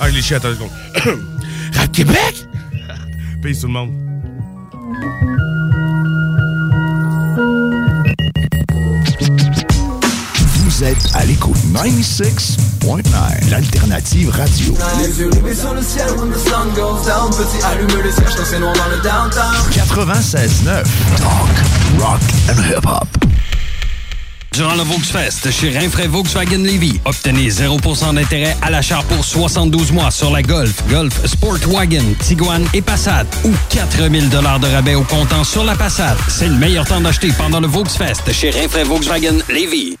Ah, les chiens, attends une seconde. Rap Québec! Peace tout le monde. Vous êtes à l'écoute 96.9, l'alternative radio. Les yeux rivés sur le ciel when the sun goes down Petit allume les cierges quand c'est noir dans le downtown 96.9, talk, rock and hip-hop. Durant le Volksfest chez Rinfraie Volkswagen Levy, obtenez 0% d'intérêt à l'achat pour 72 mois sur la Golf, Golf Sportwagen, Tiguan et Passat ou 4000 de rabais au comptant sur la Passat. C'est le meilleur temps d'acheter pendant le Volksfest chez Rinfraie Volkswagen Levy.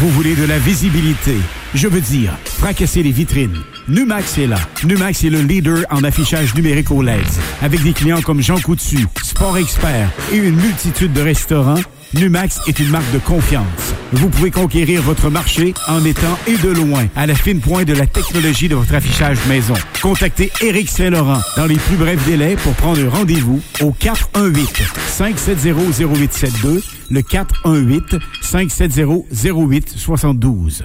Vous voulez de la visibilité? Je veux dire, fracasser les vitrines. Numax est là. Numax est le leader en affichage numérique au LED. Avec des clients comme Jean Coutu, Sport Expert et une multitude de restaurants, Numax est une marque de confiance. Vous pouvez conquérir votre marché en étant et de loin à la fine pointe de la technologie de votre affichage maison. Contactez Éric Saint-Laurent dans les plus brefs délais pour prendre rendez-vous au 418 570 0872 le 418 570 0872.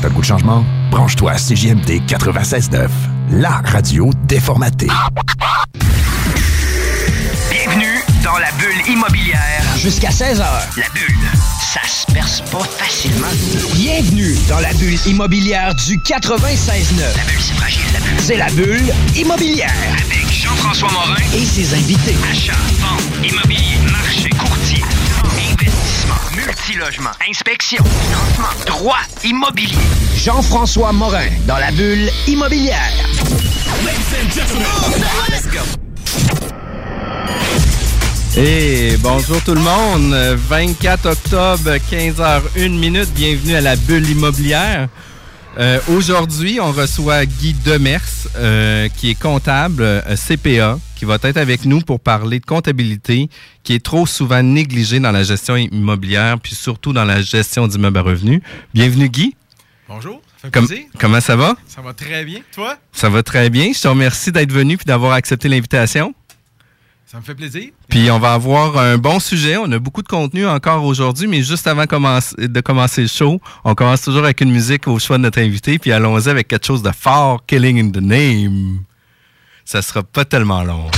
T'as le goût de changement? Branche-toi à CJMD 96.9, la radio déformatée. Bienvenue dans la bulle immobilière. Jusqu'à 16h. La bulle, ça se perce pas facilement. Bienvenue dans la bulle immobilière du 96.9. La bulle, c'est fragile, la bulle. C'est la bulle immobilière. Avec Jean-François Morin. Et ses invités. Achat, vente, immobilier, marché, multilogement, inspection, financement, droit, immobilier. Jean-François Morin dans la bulle immobilière. Et bonjour tout le monde, 24 octobre, 15h01 minute, bienvenue à la bulle immobilière. Euh, Aujourd'hui, on reçoit Guy Demers, euh, qui est comptable euh, CPA, qui va être avec nous pour parler de comptabilité, qui est trop souvent négligée dans la gestion immobilière, puis surtout dans la gestion d'immeubles à revenus. Bienvenue Guy. Bonjour, ça fait Com- plaisir. comment ça va? Ça va très bien. Toi? Ça va très bien. Je te remercie d'être venu puis d'avoir accepté l'invitation. Ça me fait plaisir. Puis on va avoir un bon sujet. On a beaucoup de contenu encore aujourd'hui, mais juste avant de commencer le show, on commence toujours avec une musique au choix de notre invité, puis allons-y avec quelque chose de fort, Killing in the Name. Ça sera pas tellement long.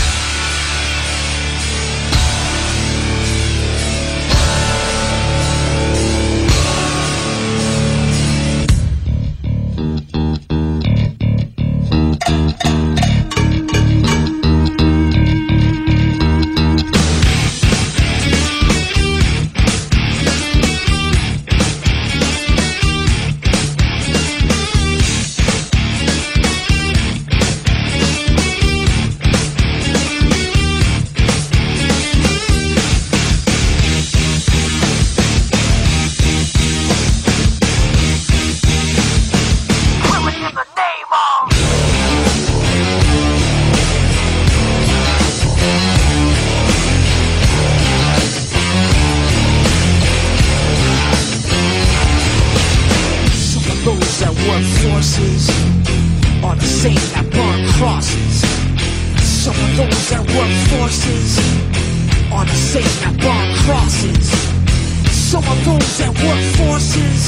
Forces are the same that burn crosses. Some of those that work forces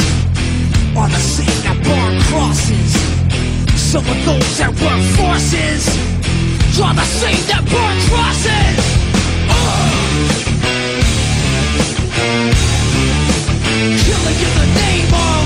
are the same that burn crosses. Some of those that work forces are the same that burn crosses. Uh! Killing in the name of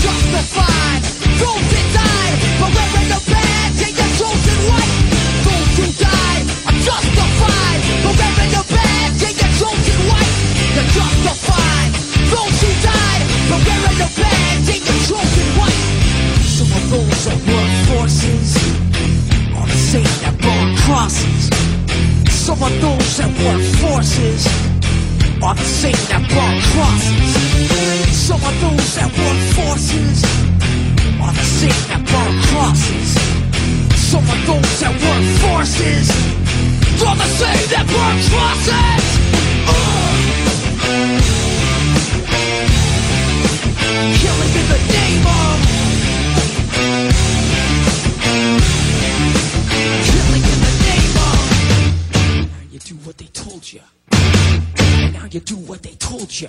justified. Those died wearing the badge justified wearing the badge justified. Those who died wearing the badge. Some of those that were forces are the that crosses. Some of those that were forces are the same that brought crosses work forces are the same that burn crosses. Some of those that work forces are the same that burn crosses. Killing in the name of Killing in the name of Now you do what they told you Now you do what they told you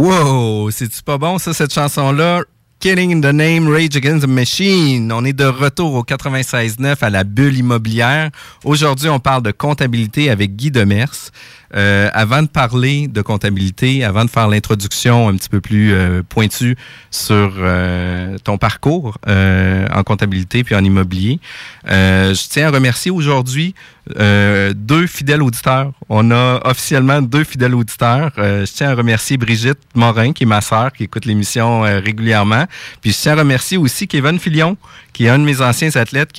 Wow, c'est-tu pas bon ça, cette chanson-là? Killing in the Name, Rage Against the Machine. On est de retour au 96.9 à la bulle immobilière. Aujourd'hui, on parle de comptabilité avec Guy Demers. Euh, avant de parler de comptabilité, avant de faire l'introduction un petit peu plus euh, pointue sur euh, ton parcours euh, en comptabilité puis en immobilier, euh, je tiens à remercier aujourd'hui euh, deux fidèles auditeurs. On a officiellement deux fidèles auditeurs. Je tiens à remercier Brigitte Morin, qui est ma sœur, qui écoute l'émission régulièrement. Puis je tiens à remercier aussi Kevin Filion, qui est un de mes anciens athlètes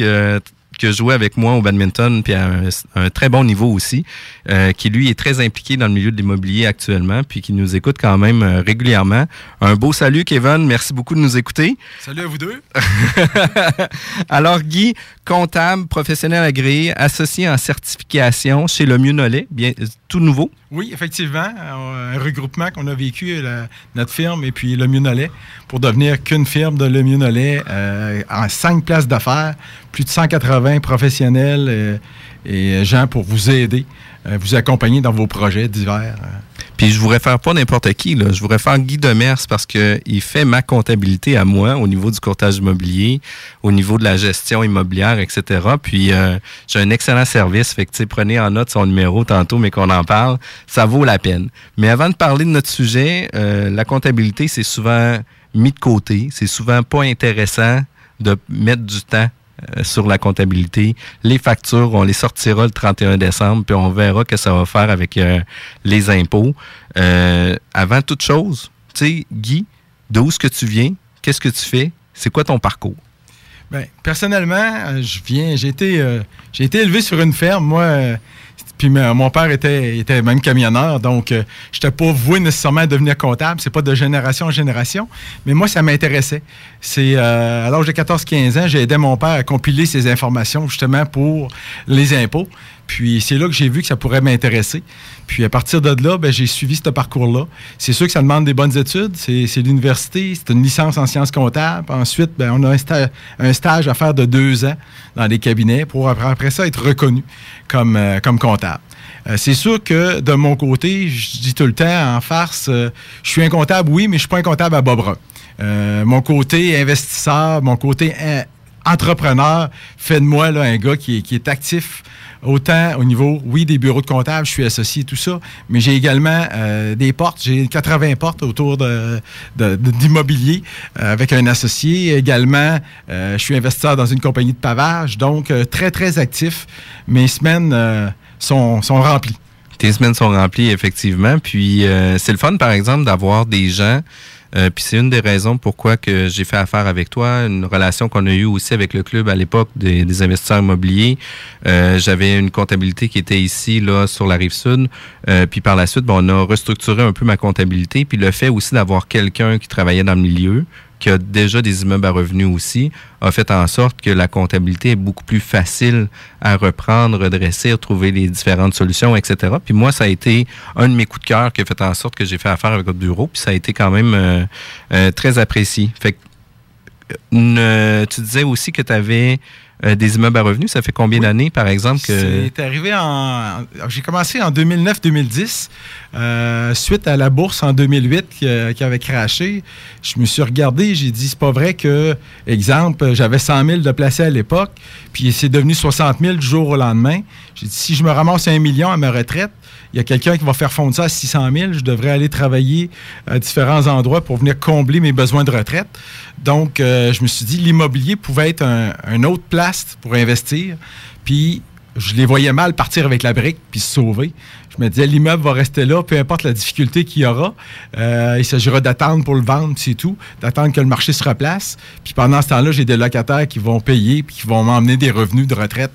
que que jouait avec moi au badminton, puis à un, un très bon niveau aussi, euh, qui lui est très impliqué dans le milieu de l'immobilier actuellement, puis qui nous écoute quand même euh, régulièrement. Un beau salut, Kevin. Merci beaucoup de nous écouter. Salut à vous deux. Alors, Guy, comptable, professionnel agréé, associé en certification chez le Mieux-Nollet, bien tout nouveau. Oui, effectivement, un regroupement qu'on a vécu, la, notre firme et puis le Mieux-Nollet, pour devenir qu'une firme de le Mieux-Nollet euh, en cinq places d'affaires, plus de 180 professionnels euh, et gens pour vous aider, euh, vous accompagner dans vos projets divers. Puis je voudrais faire pas n'importe qui, là. je voudrais faire Guy Demers parce qu'il fait ma comptabilité à moi au niveau du courtage immobilier, au niveau de la gestion immobilière, etc. Puis euh, j'ai un excellent service, fait prenez en note son numéro tantôt, mais qu'on en parle, ça vaut la peine. Mais avant de parler de notre sujet, euh, la comptabilité, c'est souvent mis de côté, c'est souvent pas intéressant de mettre du temps euh, sur la comptabilité. Les factures, on les sortira le 31 décembre, puis on verra que ça va faire avec euh, les impôts. Euh, avant toute chose, tu sais, Guy, d'où est-ce que tu viens? Qu'est-ce que tu fais? C'est quoi ton parcours? Bien, personnellement, je viens, j'ai été, euh, j'ai été élevé sur une ferme, moi. Euh, puis mon père était, même camionneur, donc euh, je n'étais pas voué nécessairement à devenir comptable. C'est pas de génération en génération, mais moi, ça m'intéressait. Euh, à l'âge de 14-15 ans, j'ai aidé mon père à compiler ces informations justement pour les impôts. Puis c'est là que j'ai vu que ça pourrait m'intéresser. Puis à partir de là, ben, j'ai suivi ce parcours-là. C'est sûr que ça demande des bonnes études. C'est l'université, c'est une licence en sciences comptables. Ensuite, ben, on a un, sta- un stage à faire de deux ans dans des cabinets pour après, ça être reconnu comme, euh, comptable. Euh, c'est sûr que de mon côté, je dis tout le temps en farce, euh, je suis un comptable, oui, mais je suis pas un comptable à bras. Euh, mon côté investisseur, mon côté entrepreneur fait de moi là, un gars qui est, actif autant au niveau, oui, des bureaux de comptables, je suis associé tout ça, mais j'ai également euh, des portes, j'ai 80 portes autour d'immobilier euh, avec un associé. Également, euh, je suis investisseur dans une compagnie de pavage, donc très, très actif. Mes semaines sont, sont remplies. Tes semaines sont remplies, effectivement. Puis c'est le fun, par exemple, d'avoir des gens. Euh, puis c'est une des raisons pourquoi que j'ai fait affaire avec toi, une relation qu'on a eue aussi avec le club à l'époque des, investisseurs immobiliers. Euh, J'avais une comptabilité qui était ici, là, sur la rive sud. Euh, puis par la suite, bon, on a restructuré un peu ma comptabilité. Puis le fait aussi d'avoir quelqu'un qui travaillait dans le milieu, qui a déjà des immeubles à revenus aussi, a fait en sorte que la comptabilité est beaucoup plus facile à reprendre, redresser, trouver les différentes solutions, etc. Puis moi, ça a été un de mes coups de cœur qui a fait en sorte que j'ai fait affaire avec votre bureau, puis ça a été quand même euh, euh, très apprécié. Fait que, euh, tu disais aussi que tu avais euh, des immeubles à revenus. Ça fait combien d'années, par exemple, que... C'est arrivé en. J'ai commencé en 2009-2010, euh, suite à la bourse en 2008 qui, euh, qui avait craché. Je me suis regardé, j'ai dit c'est pas vrai que, exemple, j'avais 100 000 de placés à l'époque, puis c'est devenu 60 000 du jour au lendemain. J'ai dit si je me ramasse un million à ma retraite, il y a quelqu'un qui va faire fondre ça à 600 000. Je devrais aller travailler à différents endroits pour venir combler mes besoins de retraite. Donc, euh, je me suis dit, l'immobilier pouvait être un, un autre place pour investir. Puis, je les voyais mal partir avec la brique puis se sauver. Je me disais, l'immeuble va rester là, peu importe la difficulté qu'il y aura. Euh, il s'agira d'attendre pour le vendre, c'est tout. D'attendre que le marché se replace. Puis pendant ce temps-là, j'ai des locataires qui vont payer puis qui vont m'emmener des revenus de retraite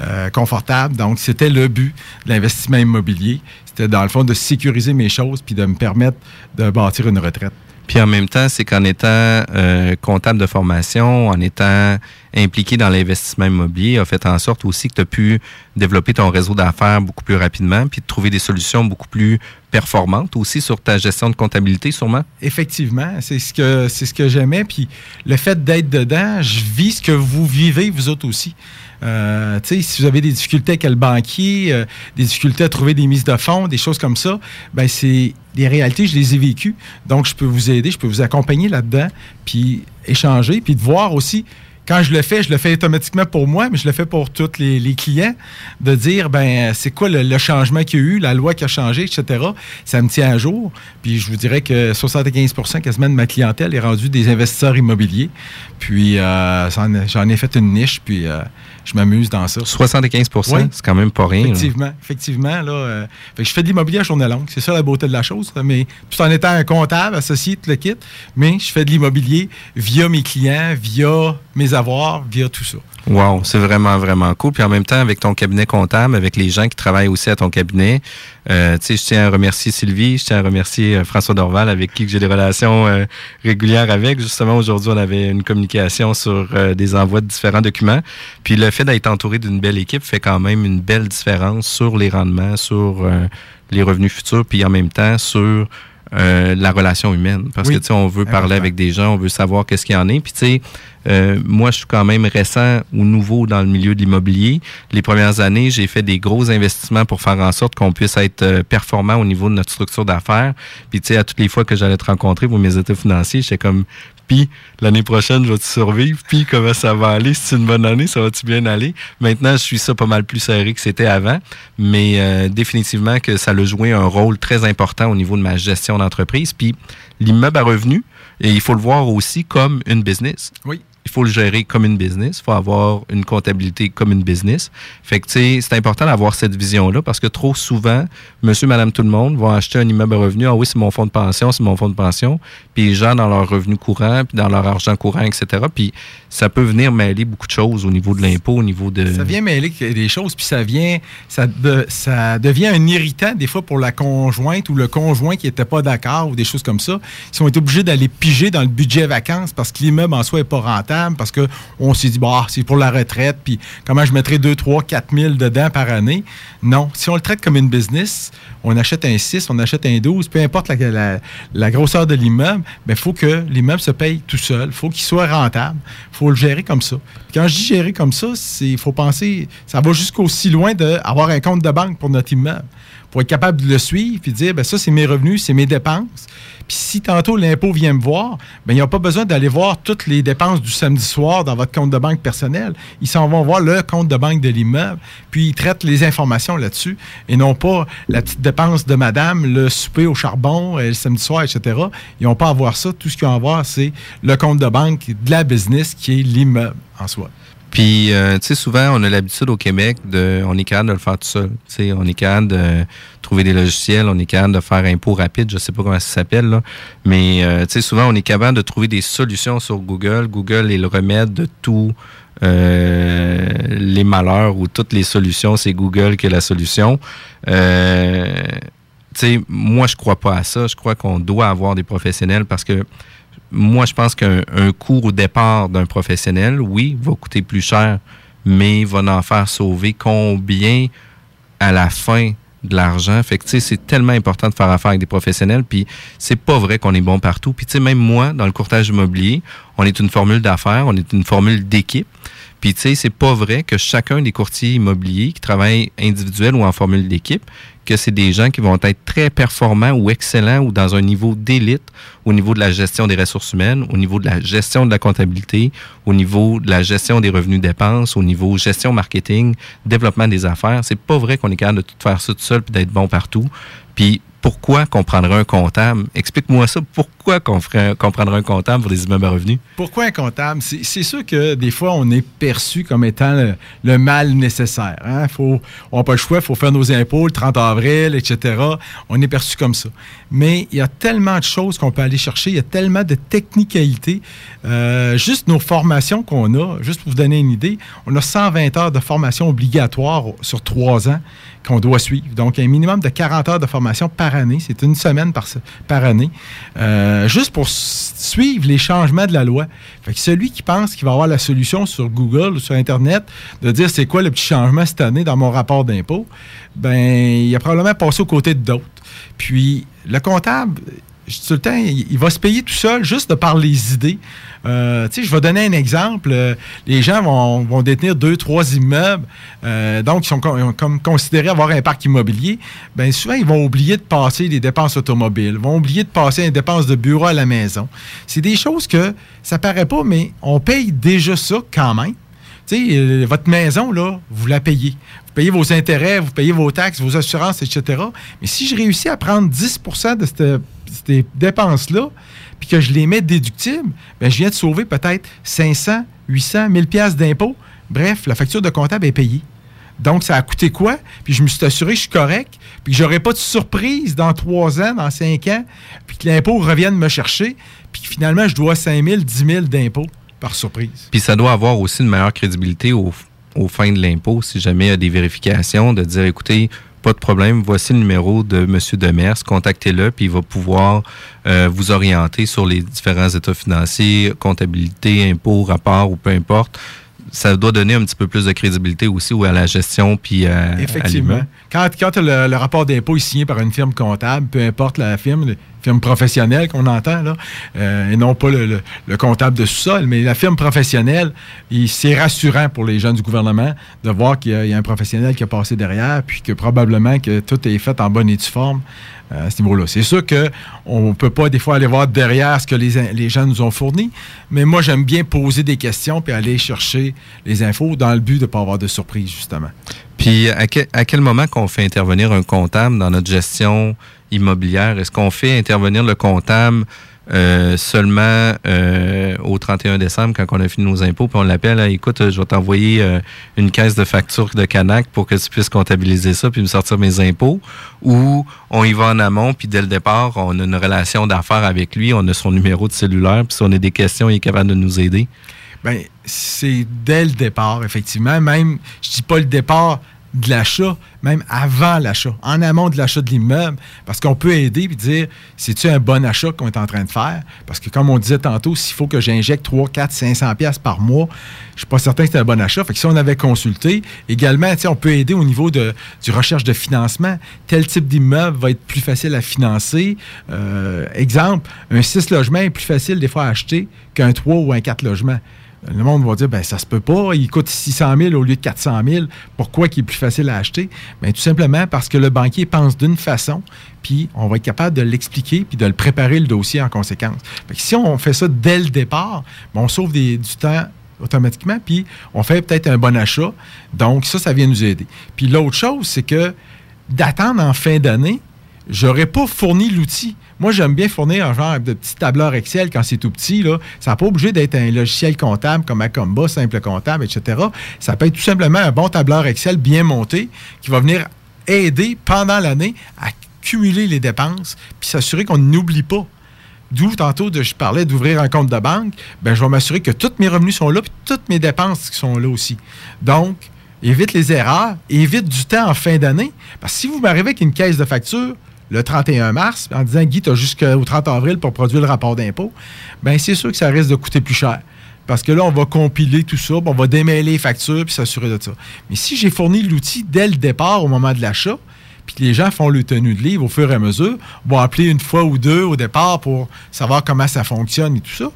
euh, confortables. Donc, c'était le but de l'investissement immobilier. C'était dans le fond de sécuriser mes choses puis de me permettre de bâtir une retraite. Puis en même temps, c'est qu'en étant euh, comptable de formation, en étant impliqué dans l'investissement immobilier, a fait en sorte aussi que tu as pu développer ton réseau d'affaires beaucoup plus rapidement, puis de trouver des solutions beaucoup plus performantes aussi sur ta gestion de comptabilité, sûrement? Effectivement, c'est ce que c'est ce que j'aimais. Puis le fait d'être dedans, je vis ce que vous vivez vous autres aussi. Euh, si vous avez des difficultés avec le banquier, euh, des difficultés à trouver des mises de fonds, des choses comme ça, ben c'est des réalités, je les ai vécues. Donc, je peux vous aider, je peux vous accompagner là-dedans, puis échanger, puis de voir aussi quand je le fais, je le fais automatiquement pour moi, mais je le fais pour tous les, clients, de dire, ben, c'est quoi le, changement qu'il y a eu, la loi qui a changé, etc. Ça me tient à jour. Puis je vous dirais que 75% quasiment de ma clientèle est rendue des investisseurs immobiliers. Puis euh, j'en ai- j'en ai fait une niche, puis euh, je m'amuse dans ça. 75 Oui. c'est quand même pas rien. là. Effectivement, effectivement. Là, euh, fait que je fais de l'immobilier à journée longue. C'est ça la beauté de la chose. là, mais tout en étant un comptable, associé, tout le kit. Mais je fais de l'immobilier via mes clients, via mes avoirs, via tout ça. Wow, c'est vraiment, vraiment cool. Puis en même temps, avec ton cabinet comptable, avec les gens qui travaillent aussi à ton cabinet, euh, tu sais, je tiens à remercier Sylvie, je tiens à remercier euh, François Dorval, avec qui j'ai des relations euh, régulières avec. Justement, aujourd'hui, on avait une communication sur des envois de différents documents. Puis le fait d'être entouré d'une belle équipe fait quand même une belle différence sur les rendements, sur euh, les revenus futurs, puis en même temps sur euh, la relation humaine. Parce Oui. que, tu sais, on veut parler avec des gens, on veut savoir qu'est-ce qu'il y en est. Puis, tu sais, euh, moi, je suis quand même récent ou nouveau dans le milieu de l'immobilier. Les premières années, j'ai fait des gros investissements pour faire en sorte qu'on puisse être performant au niveau de notre structure d'affaires. Puis, tu sais, à toutes les fois que j'allais te rencontrer pour mes états financiers, j'étais comme, puis l'année prochaine, je vais-tu survivre? Puis comment ça va aller? C'est une bonne année, ça va-tu bien aller? Maintenant, je suis ça pas mal plus serré que c'était avant, mais euh, définitivement que ça a joué un rôle très important au niveau de ma gestion d'entreprise. Puis l'immeuble à revenus, et il faut le voir aussi comme une business. Oui. Il faut le gérer comme une business. Il faut avoir une comptabilité comme une business. Fait que, c'est important d'avoir cette vision-là parce que trop souvent, monsieur, madame, tout le monde vont acheter un immeuble à revenus. Ah oui, c'est mon fonds de pension, c'est mon fonds de pension. Puis les gens, dans leurs revenus courants, puis dans leur argent courant, etc. Puis ça peut venir mêler beaucoup de choses au niveau de l'impôt, au niveau de... Ça vient mêler des choses, puis ça vient, ça, de- ça devient un irritant des fois pour la conjointe ou le conjoint qui n'était pas d'accord ou des choses comme ça. Ils ont été obligés d'aller piger dans le budget vacances parce que l'immeuble en soi n'est pas rentable parce qu'on s'est dit, bah, c'est pour la retraite, puis comment je mettrais 2, 3, 4 000 dedans par année? Non, si on le traite comme une business, on achète un 6, on achète un 12, peu importe la, grosseur de l'immeuble, il faut que l'immeuble se paye tout seul. Il faut qu'il soit rentable. Il faut le gérer comme ça. Quand je dis gérer comme ça, il faut penser, ça va jusqu'aussi loin d'avoir un compte de banque pour notre immeuble. Pour être capable de le suivre puis dire, ben ça, c'est mes revenus, c'est mes dépenses. Puis si tantôt l'impôt vient me voir, ben il n'y pas besoin d'aller voir toutes les dépenses du samedi soir dans votre compte de banque personnel. Ils s'en vont voir le compte de banque de l'immeuble, puis ils traitent les informations là-dessus et non pas la petite dépense de madame, le souper au charbon, euh, le samedi soir, etc. Ils n'ont pas à voir ça. Tout ce qu'ils ont à voir, c'est le compte de banque de la business qui est l'immeuble en soi. Puis, euh, tu sais, souvent, on a l'habitude au Québec de. On est capable de le faire tout seul. Tu sais, on est capable de trouver des logiciels, on est capable de faire impôt rapide, je sais pas comment ça s'appelle, là. Mais, euh, tu sais, souvent, on est capable de trouver des solutions sur Google. Google est le remède de tous euh, les malheurs ou toutes les solutions. C'est Google qui est la solution. Euh, tu sais, moi, je crois pas à ça. Je crois qu'on doit avoir des professionnels parce que moi, je pense qu'un un cours au départ d'un professionnel, oui, va coûter plus cher, mais va en faire sauver combien à la fin de l'argent. Fait que, tu sais, c'est tellement important de faire affaire avec des professionnels, puis c'est pas vrai qu'on est bon partout. Puis, tu sais, même moi, dans le courtage immobilier, on est une formule d'affaires, on est une formule d'équipe. Puis, tu sais, c'est pas vrai que chacun des courtiers immobiliers qui travaillent individuel ou en formule d'équipe, que c'est des gens qui vont être très performants ou excellents ou dans un niveau d'élite au niveau de la gestion des ressources humaines, au niveau de la gestion de la comptabilité, au niveau de la gestion des revenus dépenses, au niveau gestion marketing, développement des affaires. C'est pas vrai qu'on est capable de tout faire ça tout seul puis d'être bon partout. Puis pourquoi qu'on prendrait un comptable? Explique-moi ça. Pourquoi qu'on qu'on prendrait un comptable pour des immeubles à revenus? Pourquoi un comptable? C'est sûr que des fois, on est perçu comme étant le, le mal nécessaire. Hein? Faut, on n'a pas le choix, il faut faire nos impôts le 30 avril, etc. On est perçu comme ça. Mais il y a tellement de choses qu'on peut aller chercher, il y a tellement de technicalités. Euh, juste nos formations qu'on a, juste pour vous donner une idée, on a 120 heures de formation obligatoire sur trois ans qu'on doit suivre. Donc, un minimum de 40 heures de formation par année. C'est une semaine par, année. Euh, juste pour suivre les changements de la loi. Fait celui qui pense qu'il va avoir la solution sur Google ou sur Internet, de dire c'est quoi le petit changement cette année dans mon rapport d'impôt, ben, il a probablement passé aux côtés d'autres. Puis, le comptable, tout le temps, il, va se payer tout seul juste de par les idées. Euh, je vais donner un exemple. Euh, les gens vont, vont détenir deux, trois immeubles, euh, donc ils sont com- comme considérés avoir un parc immobilier. Bien, souvent, ils vont oublier de passer les dépenses automobiles, vont oublier de passer les dépenses de bureau à la maison. C'est des choses que ça paraît pas, mais on paye déjà ça quand même. Votre maison, là, vous la payez. Payez vos intérêts, vous payez vos taxes, vos assurances, etc. Mais si je réussis à prendre 10% de ces dépenses-là, puis que je les mets déductibles, ben, je viens de sauver peut-être 500, 800, 1000 pièces d'impôts. Bref, la facture de comptable est payée. Donc, ça a coûté quoi? Puis je me suis assuré que je suis correct, puis que j'aurai pas de surprise dans trois ans, dans cinq ans, puis que l'impôt revienne me chercher, puis finalement, je dois 5 000, 10 000 d'impôts par surprise. Puis ça doit avoir aussi une meilleure crédibilité au, au fin de l'impôt, si jamais il y a des vérifications, de dire, écoutez, pas de problème, voici le numéro de M. Demers, contactez-le, puis il va pouvoir euh, vous orienter sur les différents états financiers, comptabilité, impôts, rapports ou peu importe. Ça doit donner un petit peu plus de crédibilité aussi ou à la gestion puis à, à Effectivement. Quand, quand le, le rapport d'impôt est signé par une firme comptable, peu importe la firme, la firme professionnelle qu'on entend, là, euh, et non pas le, le- le comptable de sous-sol, mais la firme professionnelle, c'est rassurant pour les gens du gouvernement de voir qu'il y, y a un professionnel qui a passé derrière, puis que probablement que tout est fait en bonne et due forme euh, niveau-là. C'est sûr qu'on ne peut pas des fois aller voir derrière ce que les, gens nous ont fourni, mais moi j'aime bien poser des questions puis aller chercher les infos dans le but de ne pas avoir de surprise, justement. Puis à à quel moment qu'on fait intervenir un comptable dans notre gestion immobilière? Est-ce qu'on fait intervenir le comptable euh, seulement euh, au 31 décembre quand on a fini nos impôts, puis on l'appelle, Hey, écoute, je vais t'envoyer euh, une caisse de facture de Canac pour que tu puisses comptabiliser ça puis me sortir mes impôts, ou on y va en amont, puis dès le départ, on a une relation d'affaires avec lui, on a son numéro de cellulaire, puis si on a des questions, il est capable de nous aider. Ben, c'est dès le départ, effectivement. Même, je dis pas le départ de l'achat, même avant l'achat, en amont de l'achat de l'immeuble, parce qu'on peut aider et dire, c'est-tu un bon achat qu'on est en train de faire? Parce que comme on disait tantôt, s'il faut que j'injecte 3, 4, 500 pièces par mois, je suis pas certain que c'est un bon achat. Fait que si on avait consulté, également, on peut aider au niveau de, du recherche de financement. Tel type d'immeuble va être plus facile à financer. Euh, exemple, un 6 logements est plus facile des fois à acheter qu'un 3 ou un 4 logements. Le monde va dire, ben ça se peut pas, il coûte 600 000 au lieu de 400 000. Pourquoi il est plus facile à acheter? Bien, tout simplement parce que le banquier pense d'une façon, puis on va être capable de l'expliquer, puis de le préparer le dossier en conséquence. Si on fait ça dès le départ, ben, on sauve du temps automatiquement, puis on fait peut-être un bon achat. Donc, ça, ça vient nous aider. Puis l'autre chose, c'est que d'attendre en fin d'année, j'aurais pas fourni l'outil. Moi, j'aime bien fournir un genre de petit tableur Excel quand c'est tout petit. Ça n'a pas obligé d'être un logiciel comptable comme Acomba, simple comptable, etc. Ça peut être tout simplement un bon tableur Excel bien monté qui va venir aider pendant l'année à cumuler les dépenses puis s'assurer qu'on n'oublie pas. D'où tantôt je parlais d'ouvrir un compte de banque, ben, je vais m'assurer que tous mes revenus sont là puis toutes mes dépenses qui sont là aussi. Donc, évite les erreurs, évite du temps en fin d'année. Parce que si vous m'arrivez avec une caisse de facture le 31 mars en disant Guy, tu as jusqu'au 30 avril pour produire le rapport d'impôt, ben c'est sûr que ça risque de coûter plus cher. Parce que là, on va compiler tout ça, on va démêler les factures puis s'assurer de ça. Mais si j'ai fourni l'outil dès le départ au moment de l'achat, puis que les gens font le tenue de livre au fur et à mesure, vont appeler une fois ou deux au départ pour savoir comment ça fonctionne et tout ça,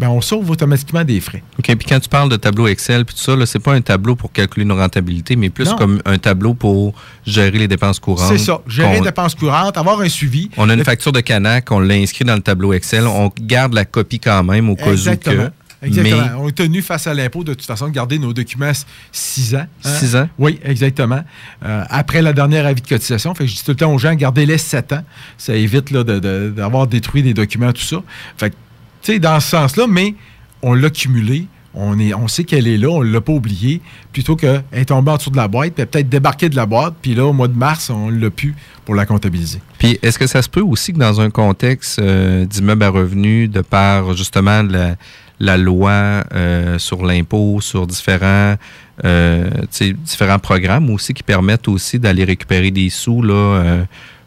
ben on sauve automatiquement des frais. OK, puis quand tu parles de tableau Excel, puis tout ça, c'est pas un tableau pour calculer nos rentabilités, mais plus Non. comme un tableau pour gérer les dépenses courantes. C'est ça. Gérer les dépenses courantes, avoir un suivi. On a une Le- facture de Canac, on l'a inscrit dans le tableau Excel, on garde la copie quand même au cas où Exactement. que. Exactement. Mais On est tenu face à l'impôt de toute façon de garder nos documents six ans. hein? Six ans? Oui, exactement. Euh, après la dernière avis de cotisation, fait que je dis tout le temps aux gens, gardez-les sept ans. Ça évite là, de- de- d'avoir détruit des documents, tout ça. Fait que, tu sais, dans ce sens-là, mais on l'a cumulé. On, est, on sait qu'elle est là, on ne l'a pas oublié, plutôt qu'elle est tombée en dessous de la boîte, puis peut-être débarqué de la boîte, puis là, au mois de mars, on l'a pu pour la comptabiliser. Puis, est-ce que ça se peut aussi que dans un contexte euh, d'immeuble à revenus, de par justement la, loi euh, sur l'impôt, sur différents, euh, différents programmes aussi qui permettent aussi d'aller récupérer des sous là, euh,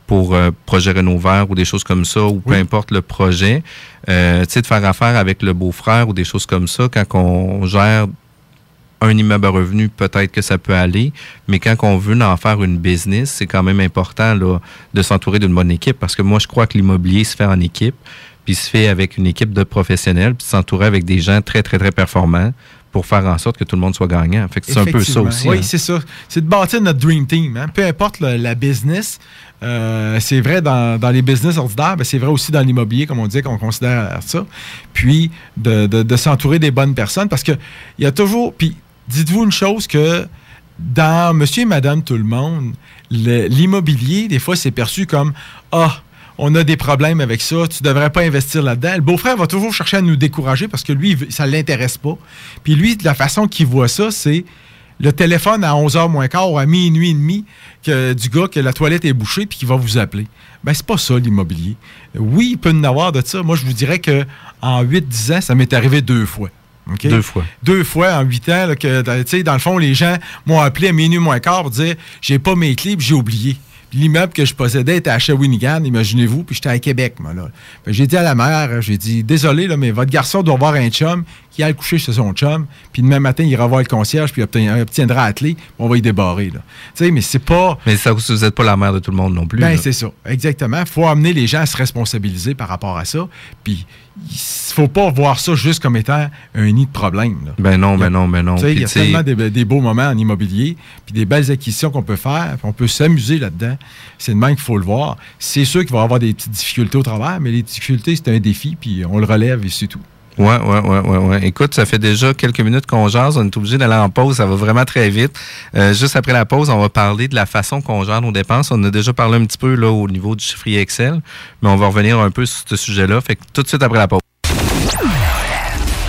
pour euh, projet rénovateur ou des choses comme ça, ou peu importe le projet, euh, tu sais, de faire affaire avec le beau-frère ou des choses comme ça, quand on gère un immeuble à revenu, peut-être que ça peut aller, mais quand on veut en faire une business, c'est quand même important là, de s'entourer d'une bonne équipe parce que moi, je crois que l'immobilier se fait en équipe, puis se fait avec une équipe de professionnels, puis s'entourer avec des gens très, très, très performants pour faire en sorte que tout le monde soit gagnant. Fait que c'est un peu ça aussi. Oui, hein. c'est ça. C'est de bâtir notre dream team. hein. Peu importe le- la business, euh, c'est vrai dans, dans les business ordinaires, ben c'est vrai aussi dans l'immobilier, comme on dit, qu'on considère ça. Puis de, de- de s'entourer des bonnes personnes parce que il y a toujours. Puis dites-vous une chose que dans Monsieur et Madame Tout le monde, l'immobilier, des fois, c'est perçu comme Ah, on a des problèmes avec ça, tu devrais pas investir là-dedans. Le beau-frère va toujours chercher à nous décourager parce que lui, ça l'intéresse pas. Puis lui, de la façon qu'il voit ça, c'est le téléphone à 11h moins quart ou à minuit et demi que, du gars que la toilette est bouchée puis qui va vous appeler. Ben, c'est pas ça l'immobilier. Oui, il peut en avoir de ça. Moi, je vous dirais que en 8-10 ans, ça m'est arrivé deux fois. Deux fois. Deux fois en huit ans, là, que, tu sais, dans le fond, les gens m'ont appelé à minuit moins quart pour dire j'ai pas mes clés j'ai oublié. L'immeuble que je possédais était à Shawinigan, imaginez-vous, puis j'étais à Québec, moi, là. J'ai dit à la mère, j'ai dit, désolé, là, mais votre garçon doit avoir un chum qui a le coucher chez son chum, puis demain matin, il ira voir le concierge, puis il obtien- obtiendra la clé, puis on va y débarrer, là. Tu sais, mais c'est pas... Mais ça, vous n'êtes pas la mère de tout le monde non plus. Ben, c'est ça, exactement. Il faut amener les gens à se responsabiliser par rapport à ça. Puis, il faut pas voir ça juste comme étant un nid de problème. là. Ben non, Il ben non, ben non. Tu sais, Puis il y a tellement des, des beaux moments en immobilier, puis des belles acquisitions qu'on peut faire, puis on peut s'amuser là-dedans. C'est de même qu'il faut le voir. C'est sûr qu'il va y avoir des petites difficultés au travers, mais les difficultés, c'est un défi, puis on le relève et c'est tout. Ouais, ouais, ouais, ouais, ouais. Écoute, ça fait déjà quelques minutes qu'on jase. On est obligé d'aller en pause. Ça va vraiment très vite. Euh, juste après la pause, on va parler de la façon qu'on gère nos dépenses. On a déjà parlé un petit peu là au niveau du chiffrier Excel, mais on va revenir un peu sur ce sujet-là. Fait que tout de suite après la pause.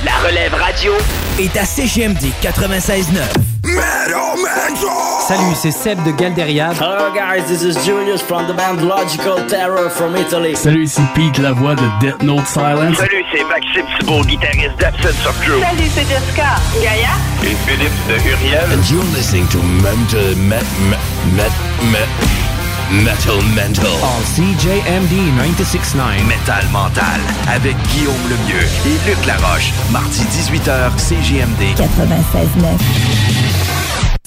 La relève radio est à CGMD 96.9. Salut, c'est Seb de Galderiad. Hello guys, this is Julius from the band Logical Terror from Italy. Salut, ici Pete, la voix de Death Note Silence. Salut, c'est Maxime Thibault, guitariste d'Absence of Crew. Salut, c'est Jessica. Gaïa. Et Philippe de Huriel. And you're listening to Mental Met Met Met Metal Mental. On CJMD 969. Metal Mental avec Guillaume Lemieux et Luc Laroche. Mardi 18h, CJMD 96.9.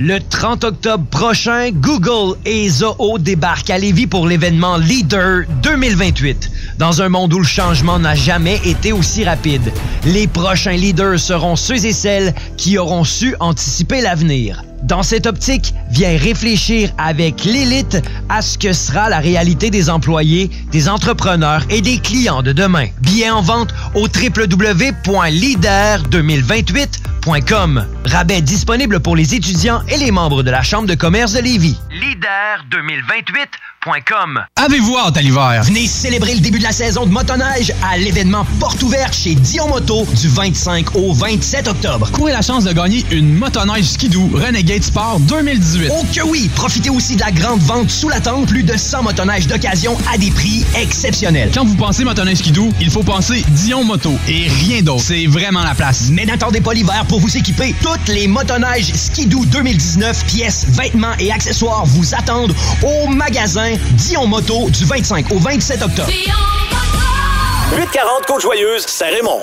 Le 30 octobre prochain, Google et Zoho débarquent à Lévis pour l'événement Leader 2028. Dans un monde où le changement n'a jamais été aussi rapide, les prochains leaders seront ceux et celles qui auront su anticiper l'avenir. Dans cette optique, viens réfléchir avec l'élite à ce que sera la réalité des employés, des entrepreneurs et des clients de demain. Billets en vente au www.leader2028.com. Rabais disponible pour les étudiants et les membres de la Chambre de commerce de Lévis. Leader2028.com. Avez-vous hâte à l'hiver? Venez célébrer le début de la saison de motoneige à l'événement Porte ouverte chez Dion Moto du 25 au 27 octobre. Courez la chance de gagner une motoneige skidoo Renegade Sport 2018. Oh que oui! Profitez aussi de la grande vente sous la tente, plus de 100 motoneiges d'occasion à des prix exceptionnels. Quand vous pensez motoneige skidoo, il faut penser Dion Moto et rien d'autre. C'est vraiment la place. Mais n'attendez pas l'hiver pour vous équiper. Toutes les motoneiges Skidoo 2019, pièces, vêtements et accessoires vous attendent au magasin Dion Moto du 25 au 27 octobre. 840 Côte-Joyeuse, Saint-Raymond.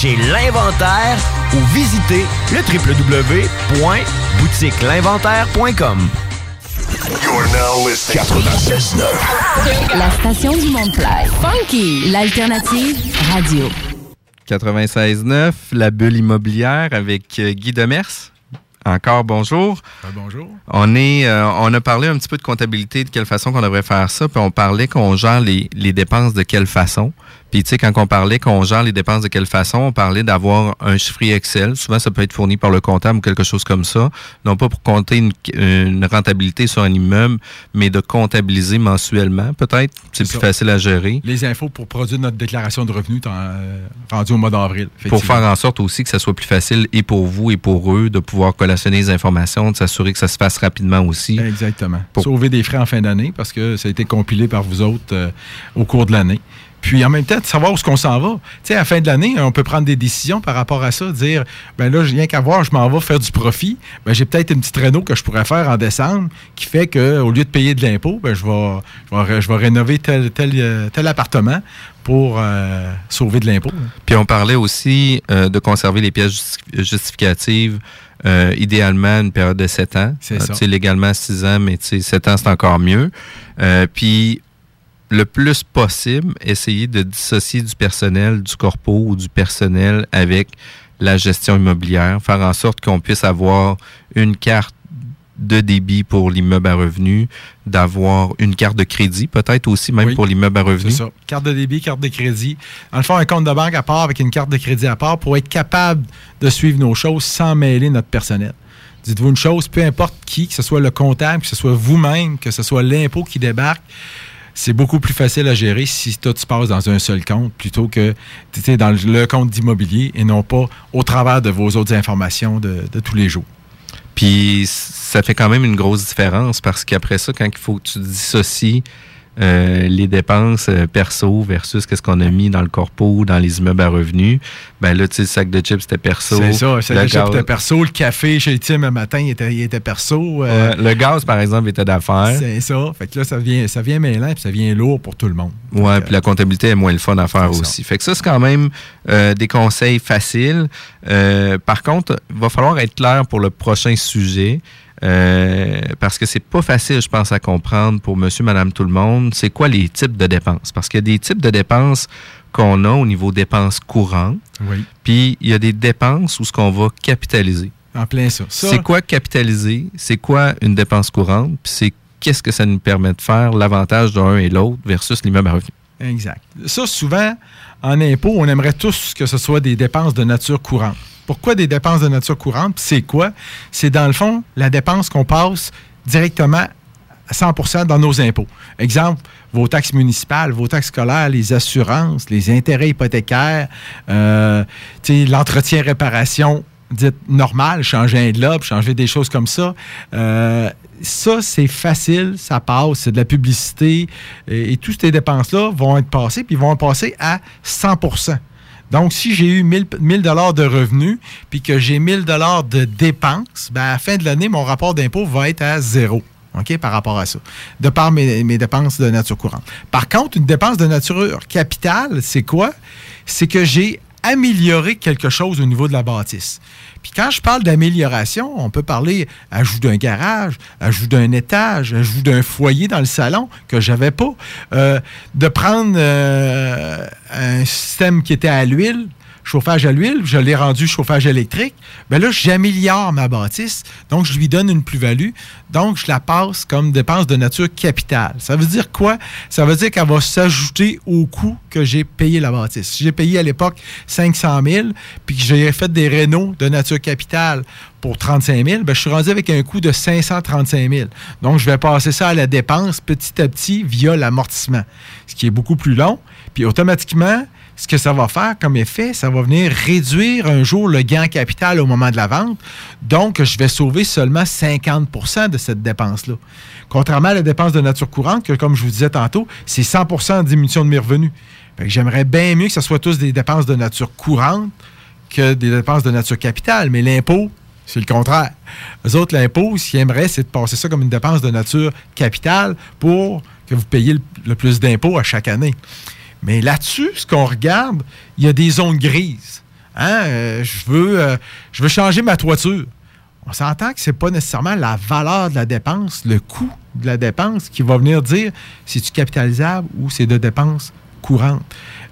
chez L'Inventaire ou visitez le www.boutiquelinventaire.com. You're now listening 96.9. La station du Mont-Fly. Funky, l'alternative radio. 96.9, la bulle immobilière avec euh, Guy Demers. Encore bonjour. Ah, bonjour. On est, euh, on a parlé un petit peu de comptabilité, de quelle façon qu'on devrait faire ça, puis on parlait qu'on gère les, les dépenses de quelle façon. Puis tu sais, quand on parlait qu'on gère les dépenses de quelle façon, on parlait d'avoir un chiffrier Excel. Souvent, ça peut être fourni par le comptable ou quelque chose comme ça. Non pas pour compter une, une rentabilité sur un immeuble, mais de comptabiliser mensuellement, peut-être. C'est plus ça. facile à gérer. Les infos pour produire notre déclaration de revenus euh, rendu au mois d'avril. Pour faire en sorte aussi que ça soit plus facile et pour vous et pour eux de pouvoir collationner les informations, de s'assurer que ça se fasse rapidement aussi. Exactement. Sauver des frais en fin d'année parce que ça a été compilé par vous autres euh, au cours de l'année. Puis en même temps, de savoir où est-ce qu'on s'en va. Tu sais, à la fin de l'année, on peut prendre des décisions par rapport à ça, dire, ben là, rien qu'à voir, je m'en vais faire du profit. Ben j'ai peut-être une petite réno que je pourrais faire en décembre qui fait qu'au lieu de payer de l'impôt, ben je vais, je vais, je vais rénover tel, tel, euh, tel appartement pour euh, sauver de l'impôt. Puis on parlait aussi euh, de conserver les pièces justi- justificatives, euh, idéalement une période de 7 ans. C'est légalement 6 ans, mais tu sais, 7 ans, c'est encore mieux. Puis le plus possible, essayer de dissocier du personnel, du corpo ou du personnel avec la gestion immobilière, faire en sorte qu'on puisse avoir une carte de débit pour l'immeuble à revenus, d'avoir une carte de crédit peut-être aussi, même Oui, pour l'immeuble à C'est revenus. ça. Carte de débit, carte de crédit. Dans le fond, un compte de banque à part avec une carte de crédit à part pour être capable de suivre nos choses sans mêler notre personnel. Dites-vous une chose, peu importe qui, que ce soit le comptable, que ce soit vous-même, que ce soit l'impôt qui débarque, c'est beaucoup plus facile à gérer si tout se passe dans un seul compte plutôt que dans le- le compte d'immobilier et non pas au travers de vos autres informations de, de tous les jours. Puis ça fait quand même une grosse différence parce qu'après ça, quand il faut que tu dissocies euh, les dépenses euh, perso versus qu'est-ce qu'on a mis dans le corpo, dans les immeubles à revenus. Ben là, tu sais, le sac de chips, c'était perso. C'est ça, le sac Le de chips gaz- était perso. Le café chez Tim un matin, il était, il était perso. euh, le gaz, par exemple, était d'affaires. c'est ça. Fait que là, ça vient, ça vient mêlant puis ça vient lourd pour tout le monde. Ouais, puis la comptabilité est moins le fun à faire aussi. Fait que ça, c'est quand même des conseils faciles. Par contre, il va falloir être clair pour le prochain sujet. Euh, parce que c'est pas facile, je pense, à comprendre pour monsieur, madame, tout le monde. C'est quoi les types de dépenses? Parce qu'il y a des types de dépenses qu'on a au niveau dépenses courantes. Oui. Puis il y a des dépenses où ce qu'on va capitaliser. En plein ça. Ça- C'est quoi capitaliser? C'est quoi une dépense courante? Puis c'est qu'est-ce que ça nous permet de faire, l'avantage d'un et l'autre versus l'immeuble à revenu? Exact. Ça, souvent, en impôt, on aimerait tous que ce soit des dépenses de nature courante. Pourquoi des dépenses de nature courante? C'est quoi? C'est dans le fond la dépense qu'on passe directement à 100% dans nos impôts. Exemple, vos taxes municipales, vos taxes scolaires, les assurances, les intérêts hypothécaires, euh, tu sais, l'entretien réparation dite normale, changer un globe, changer des choses comme ça. Euh, ça, c'est facile, ça passe, c'est de la publicité et, toutes ces dépenses-là vont être passées, puis vont passées à 100 donc, si j'ai eu 1000 1000 dollars de revenus, puis que j'ai 1000 dollars de dépenses, ben, à la fin de l'année, mon rapport d'impôt va être à zéro. OK, par rapport à ça, de par mes, mes dépenses de nature courante. Par contre, une dépense de nature capitale, c'est quoi? C'est que j'ai amélioré quelque chose au niveau de la bâtisse. Puis quand je parle d'amélioration, on peut parler ajout d'un garage, ajout d'un étage, ajout d'un foyer dans le salon que j'avais pas, euh, de prendre euh, un système qui était à l'huile, chauffage à l'huile, je l'ai rendu chauffage électrique, ben là, j'améliore ma bâtisse, donc je lui donne une plus-value, donc je la passe comme dépense de nature capitale. Ça veut dire quoi? Ça veut dire qu'elle va s'ajouter au coût que j'ai payé la bâtisse. J'ai payé à l'époque 500 000, puis que j'ai fait des rénaux de nature capitale pour 35 000, ben, je suis rendu avec un coût de 535 000. Donc, je vais passer ça à la dépense petit à petit via l'amortissement, ce qui est beaucoup plus long. Puis automatiquement, ce que ça va faire comme effet, ça va venir réduire un jour le gain en capital au moment de la vente. Donc, je vais sauver seulement 50% de cette dépense-là. Contrairement à la dépense de nature courante, que comme je vous disais tantôt, c'est 100% de diminution de mes revenus. J'aimerais bien mieux que ce soit tous des dépenses de nature courante que des dépenses de nature capitale. Mais l'impôt, c'est le contraire. Eux autres, l'impôt, ce qu'ils aimeraient, c'est de passer ça comme une dépense de nature capitale pour que vous payiez le plus d'impôts à chaque année. Mais là-dessus, ce qu'on regarde, il y a des zones grises. Hein? Euh, je, veux, euh, je veux changer ma toiture. On s'entend que ce n'est pas nécessairement la valeur de la dépense, le coût de la dépense qui va venir dire si tu capitalisable ou c'est de dépenses courantes.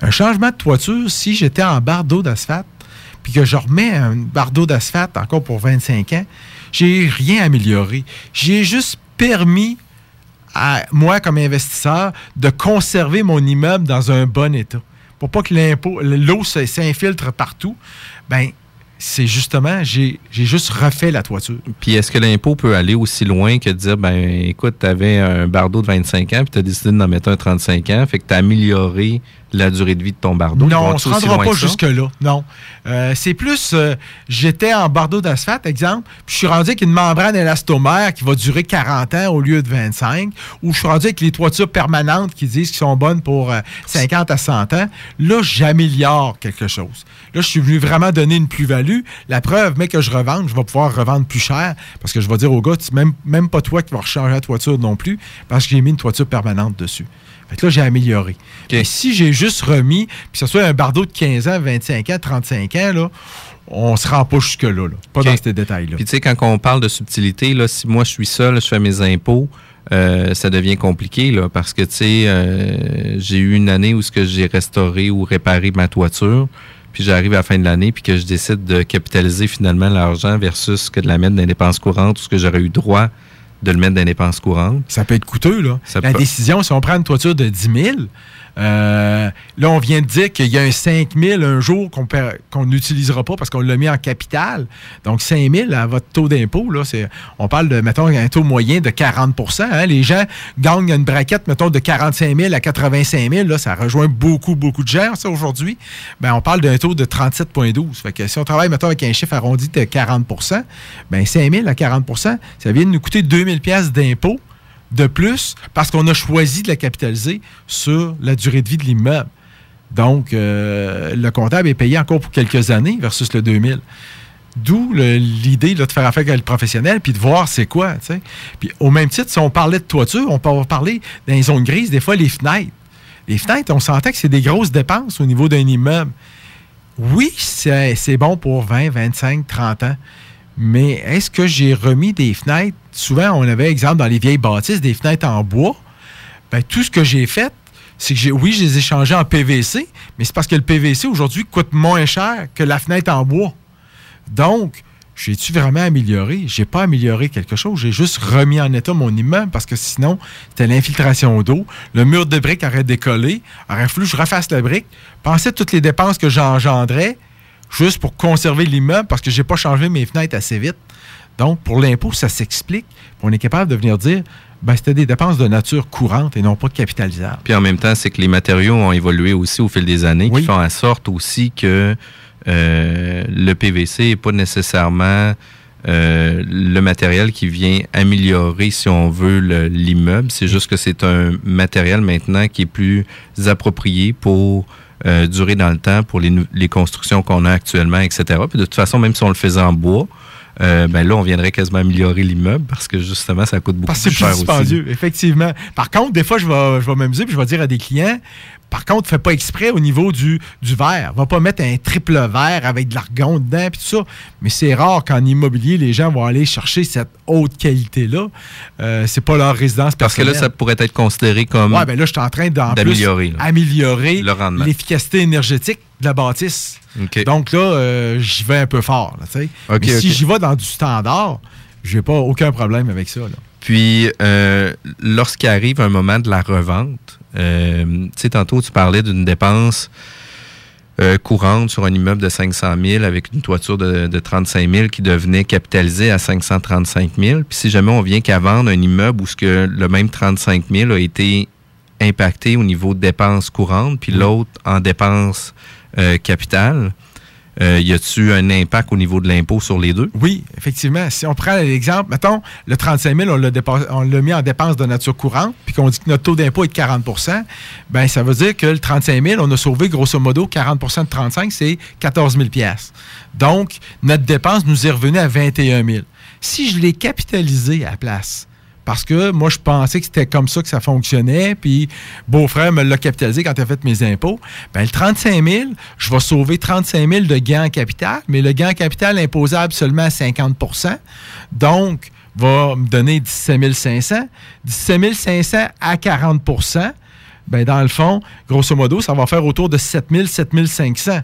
Un changement de toiture, si j'étais en barre d'eau d'asphalte, puis que je remets un barre d'eau d'asphalte encore pour 25 ans, j'ai rien amélioré. J'ai juste permis à moi, comme investisseur, de conserver mon immeuble dans un bon état. Pour pas que l'impôt, l'eau s'infiltre partout, ben c'est justement, j'ai juste refait la toiture. Puis est-ce que l'impôt peut aller aussi loin que de dire, ben écoute, tu un bardeau de 25 ans, puis tu as décidé d'en mettre un de 35 ans, fait que tu as amélioré la durée de vie de ton bardeau? Non, on ne se rendra pas jusque-là. Non. Euh, c'est plus, euh, j'étais en bardeau d'asphalte, exemple, puis je suis rendu avec une membrane élastomère qui va durer 40 ans au lieu de 25, ou je suis rendu avec les toitures permanentes qui disent qu'ils sont bonnes pour euh, 50 à 100 ans. Là, j'améliore quelque chose. Là, je suis venu vraiment donner une plus-value. La preuve, mais que je revende, je vais pouvoir revendre plus cher parce que je vais dire au gars, c'est même, même pas toi qui vas rechanger la toiture non plus parce que j'ai mis une toiture permanente dessus. Fait que là, j'ai amélioré. Mais si j'ai juste remis, puis que ce soit un bardeau de 15 ans, 25 ans, 35 ans, là, on se rend pas jusque-là. là. Pas dans ces détails-là. Puis tu sais, quand on parle de subtilité, là, si moi je suis seul, je fais mes impôts, euh, ça devient compliqué là, parce que tu sais, euh, j'ai eu une année où ce que j'ai restauré ou réparé ma toiture, puis j'arrive à la fin de l'année, puis que je décide de capitaliser finalement l'argent versus que de la mettre dans les dépenses courantes ou ce que j'aurais eu droit de le mettre dans les dépenses courantes. Ça peut être coûteux, là. Ça La peut- décision, si on prend une toiture de 10 000, euh, là, on vient de dire qu'il y a un 5 000 un jour qu'on qu'on n'utilisera pas parce qu'on l'a mis en capital. Donc, 5 000 à votre taux d'impôt, là, on parle de, mettons, un taux moyen de 40% hein. Les gens gagnent une braquette, mettons, de 45 000 à 85 000. Là, ça rejoint beaucoup, beaucoup de gens, ça, aujourd'hui. Ben, on parle d'un taux de 37,12. Fait que si on travaille, mettons, avec un chiffre arrondi de 40% ben 5 000 à 40% ça vient de nous coûter 2 000 pièces d'impôt de plus parce qu'on a choisi de la capitaliser sur la durée de vie de l'immeuble. Donc, euh, le comptable est payé encore pour quelques années versus le 2000. D'où l'idée de faire affaire avec le professionnel puis de voir c'est quoi. Puis au même titre, si on parlait de toiture, on peut parler dans les zones grises, des fois les fenêtres. Les fenêtres, on sentait que c'est des grosses dépenses au niveau d'un immeuble. Oui, c'est bon pour 20, 25, 30 ans. Mais est-ce que j'ai remis des fenêtres? Souvent, on avait, exemple, dans les vieilles bâtisses, des fenêtres en bois. Ben, tout ce que j'ai fait, c'est que j'ai, oui, je les ai changés en PVC, mais c'est parce que le PVC aujourd'hui coûte moins cher que la fenêtre en bois. Donc, j'ai-tu vraiment amélioré? J'ai pas amélioré quelque chose. J'ai juste remis en état mon immeuble parce que sinon, c'était l'infiltration d'eau. Le mur de briques aurait décollé. Aurait fallu que je refasse la brique. Pensez à toutes les dépenses que j'engendrais juste pour conserver l'immeuble parce que j'ai pas changé mes fenêtres assez vite. Donc, pour l'impôt, ça s'explique. On est capable de venir dire, ben, c'était des dépenses de nature courante et non pas capitalisables. Puis en même temps, c'est que les matériaux ont évolué aussi au fil des années, qui font en sorte aussi que euh, le PVC n'est pas nécessairement euh, le matériel qui vient améliorer, si on veut, le- l'immeuble. C'est juste que c'est un matériel maintenant qui est plus approprié pour euh, durer dans le temps, pour les, constructions qu'on a actuellement, etc. Puis de toute façon, même si on le faisait en bois, euh, ben là, on viendrait quasiment améliorer l'immeuble parce que justement, ça coûte beaucoup Parce que plus c'est plus cher aussi. effectivement. Par contre, des fois, je vais, je vais m'amuser puis je vais dire à des clients, par contre, fais pas exprès au niveau du, du verre. Va pas mettre un triple verre avec de l'argon dedans puis tout ça. Mais c'est rare qu'en immobilier, les gens vont aller chercher cette haute qualité-là. Euh, c'est pas leur résidence Parce que là, ça pourrait être considéré comme Ouais, ben là, je suis en train d'améliorer, améliorer l'efficacité énergétique de la bâtisse. Donc là, euh, j'y vais un peu fort. là, Mais si j'y vais dans du standard, j'ai pas aucun problème avec ça. là. Puis, euh, lorsqu'il arrive un moment de la revente, euh, tu sais, tantôt, tu parlais d'une dépense euh, courante sur un immeuble de 500 000 avec une toiture de, de 35 000 qui devenait capitalisée à 535 000. Puis, si jamais on vient qu'à vendre un immeuble où ce que le même 35 000 a été impacté au niveau de dépenses courantes, puis l'autre en dépenses euh, capitales, euh, y a-tu un impact au niveau de l'impôt sur les deux? Oui, effectivement. Si on prend l'exemple, mettons, le 35 000, on l'a mis en dépense de nature courante, puis qu'on dit que notre taux d'impôt est de 40% ben ça veut dire que le 35 000, on a sauvé grosso modo 40% de 35, c'est 14 000 Donc, notre dépense nous est revenue à 21 000 Si je l'ai capitalisé à la place, parce que moi, je pensais que c'était comme ça que ça fonctionnait, puis beau-frère me l'a capitalisé quand il a fait mes impôts. Ben, le 35 000, je vais sauver 35 000 de gain en capital, mais le gain en capital imposable seulement à 50% donc va me donner 17 500. 17 500 à 40% ben, dans le fond, grosso modo, ça va faire autour de 7 000, 7 500.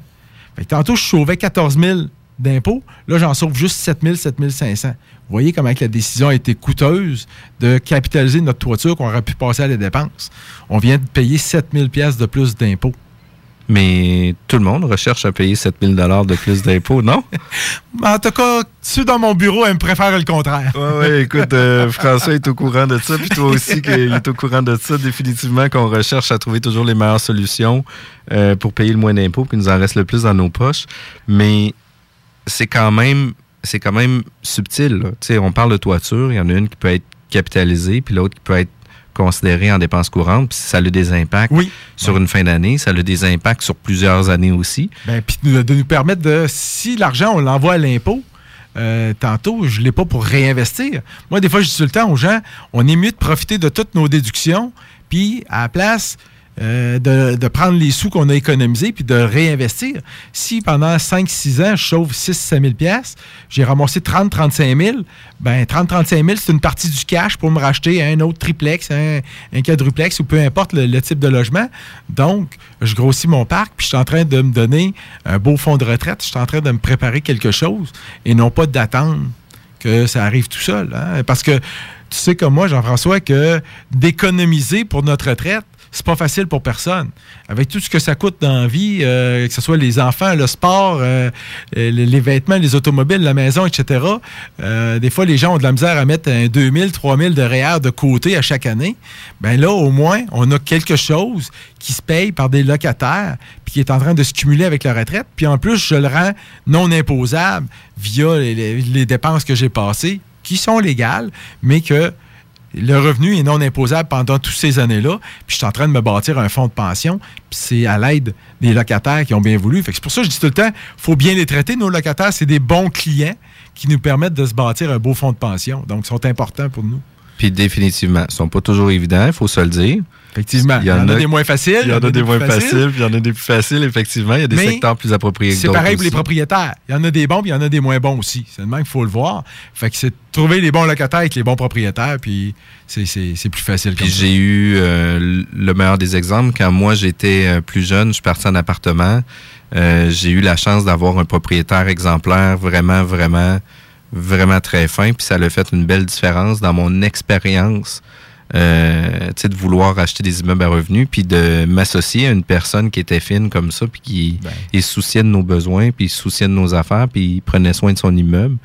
Fait que tantôt, je sauvais 14 000 d'impôts. Là, j'en sauve juste 7 000, 7 500. Vous voyez comment que la décision a été coûteuse de capitaliser notre toiture qu'on aurait pu passer à la dépense. On vient de payer 7 000 de plus d'impôts. Mais tout le monde recherche à payer 7000 dollars de plus d'impôts, non? En tout cas, ceux dans mon bureau, ils me préfèrent le contraire. Oui, ouais, écoute, euh, François est au courant de ça, puis toi aussi, qu'il est au courant de ça. Définitivement qu'on recherche à trouver toujours les meilleures solutions euh, pour payer le moins d'impôts, puis il nous en reste le plus dans nos poches. Mais c'est quand même c'est quand même subtil. on parle de toiture, il y en a une qui peut être capitalisée, puis l'autre qui peut être considérée en dépenses courantes, puis ça a des impacts sur une fin d'année, ça a des impacts sur plusieurs années aussi. Ben, puis de, de nous permettre de, si l'argent, on l'envoie à l'impôt, euh, tantôt, je ne l'ai pas pour réinvestir. Moi, des fois, je dis tout le temps aux gens, on est mieux de profiter de toutes nos déductions, puis à la place euh, de, prendre les sous qu'on a économisés, puis de réinvestir. Si pendant 5-6 ans, je sauve 6-7 000 j'ai ramassé 30-35 000, ben 30-35 000, c'est une partie du cash pour me racheter un autre triplex, un, quadruplex ou peu importe le, le type de logement. Donc, je grossis mon parc, puis je suis en train de me donner un beau fonds de retraite, je suis en train de me préparer quelque chose et non pas d'attendre que ça arrive tout seul. hein. Parce que tu sais comme moi, Jean-François, que d'économiser pour notre retraite, c'est pas facile pour personne. Avec tout ce que ça coûte dans la vie, euh, que ce soit les enfants, le sport, euh, euh, les, vêtements, les automobiles, la maison, etc., des fois, les gens ont de la misère à mettre un 2000, 3000 de REER de côté à chaque année. Ben là, au moins, on a quelque chose qui se paye par des locataires puis qui est en train de se cumuler avec la retraite. Puis en plus, je le rends non imposable via les dépenses que j'ai passées, qui sont légales, mais que le revenu est non imposable pendant toutes ces années-là. Puis je suis en train de me bâtir un fonds de pension. Puis c'est à l'aide des locataires qui ont bien voulu. Fait c'est pour ça que je dis tout le temps, faut bien les traiter. Nos locataires, c'est des bons clients qui nous permettent de se bâtir un beau fonds de pension. Donc, ils sont importants pour nous. Puis définitivement, ils sont pas toujours évidents, il faut se le dire. Effectivement. Il y en, a, des moins faciles. Il y en a des moins faciles, puis il y en a des plus faciles, effectivement. Il y a des secteurs plus appropriés que C'est pareil pour les propriétaires. Il y en a des bons, puis il y en a des moins bons aussi. C'est le même qu'il faut le voir. Fait que c'est de trouver les bons locataires avec les bons propriétaires, puis c'est- c'est c'est plus facile. Puis ça. j'ai eu euh, le meilleur des exemples. Quand moi, j'étais euh, plus jeune, je suis parti en appartement. Euh, j'ai eu la chance d'avoir un propriétaire exemplaire vraiment, vraiment, vraiment très fin. Puis ça a fait une belle différence dans mon expérience. Euh, de vouloir acheter des immeubles à revenus, puis de m'associer à une personne qui était fine comme ça, puis qui Ben. il souciait de nos besoins, puis il souciait de nos affaires, puis il prenait soin de son immeuble.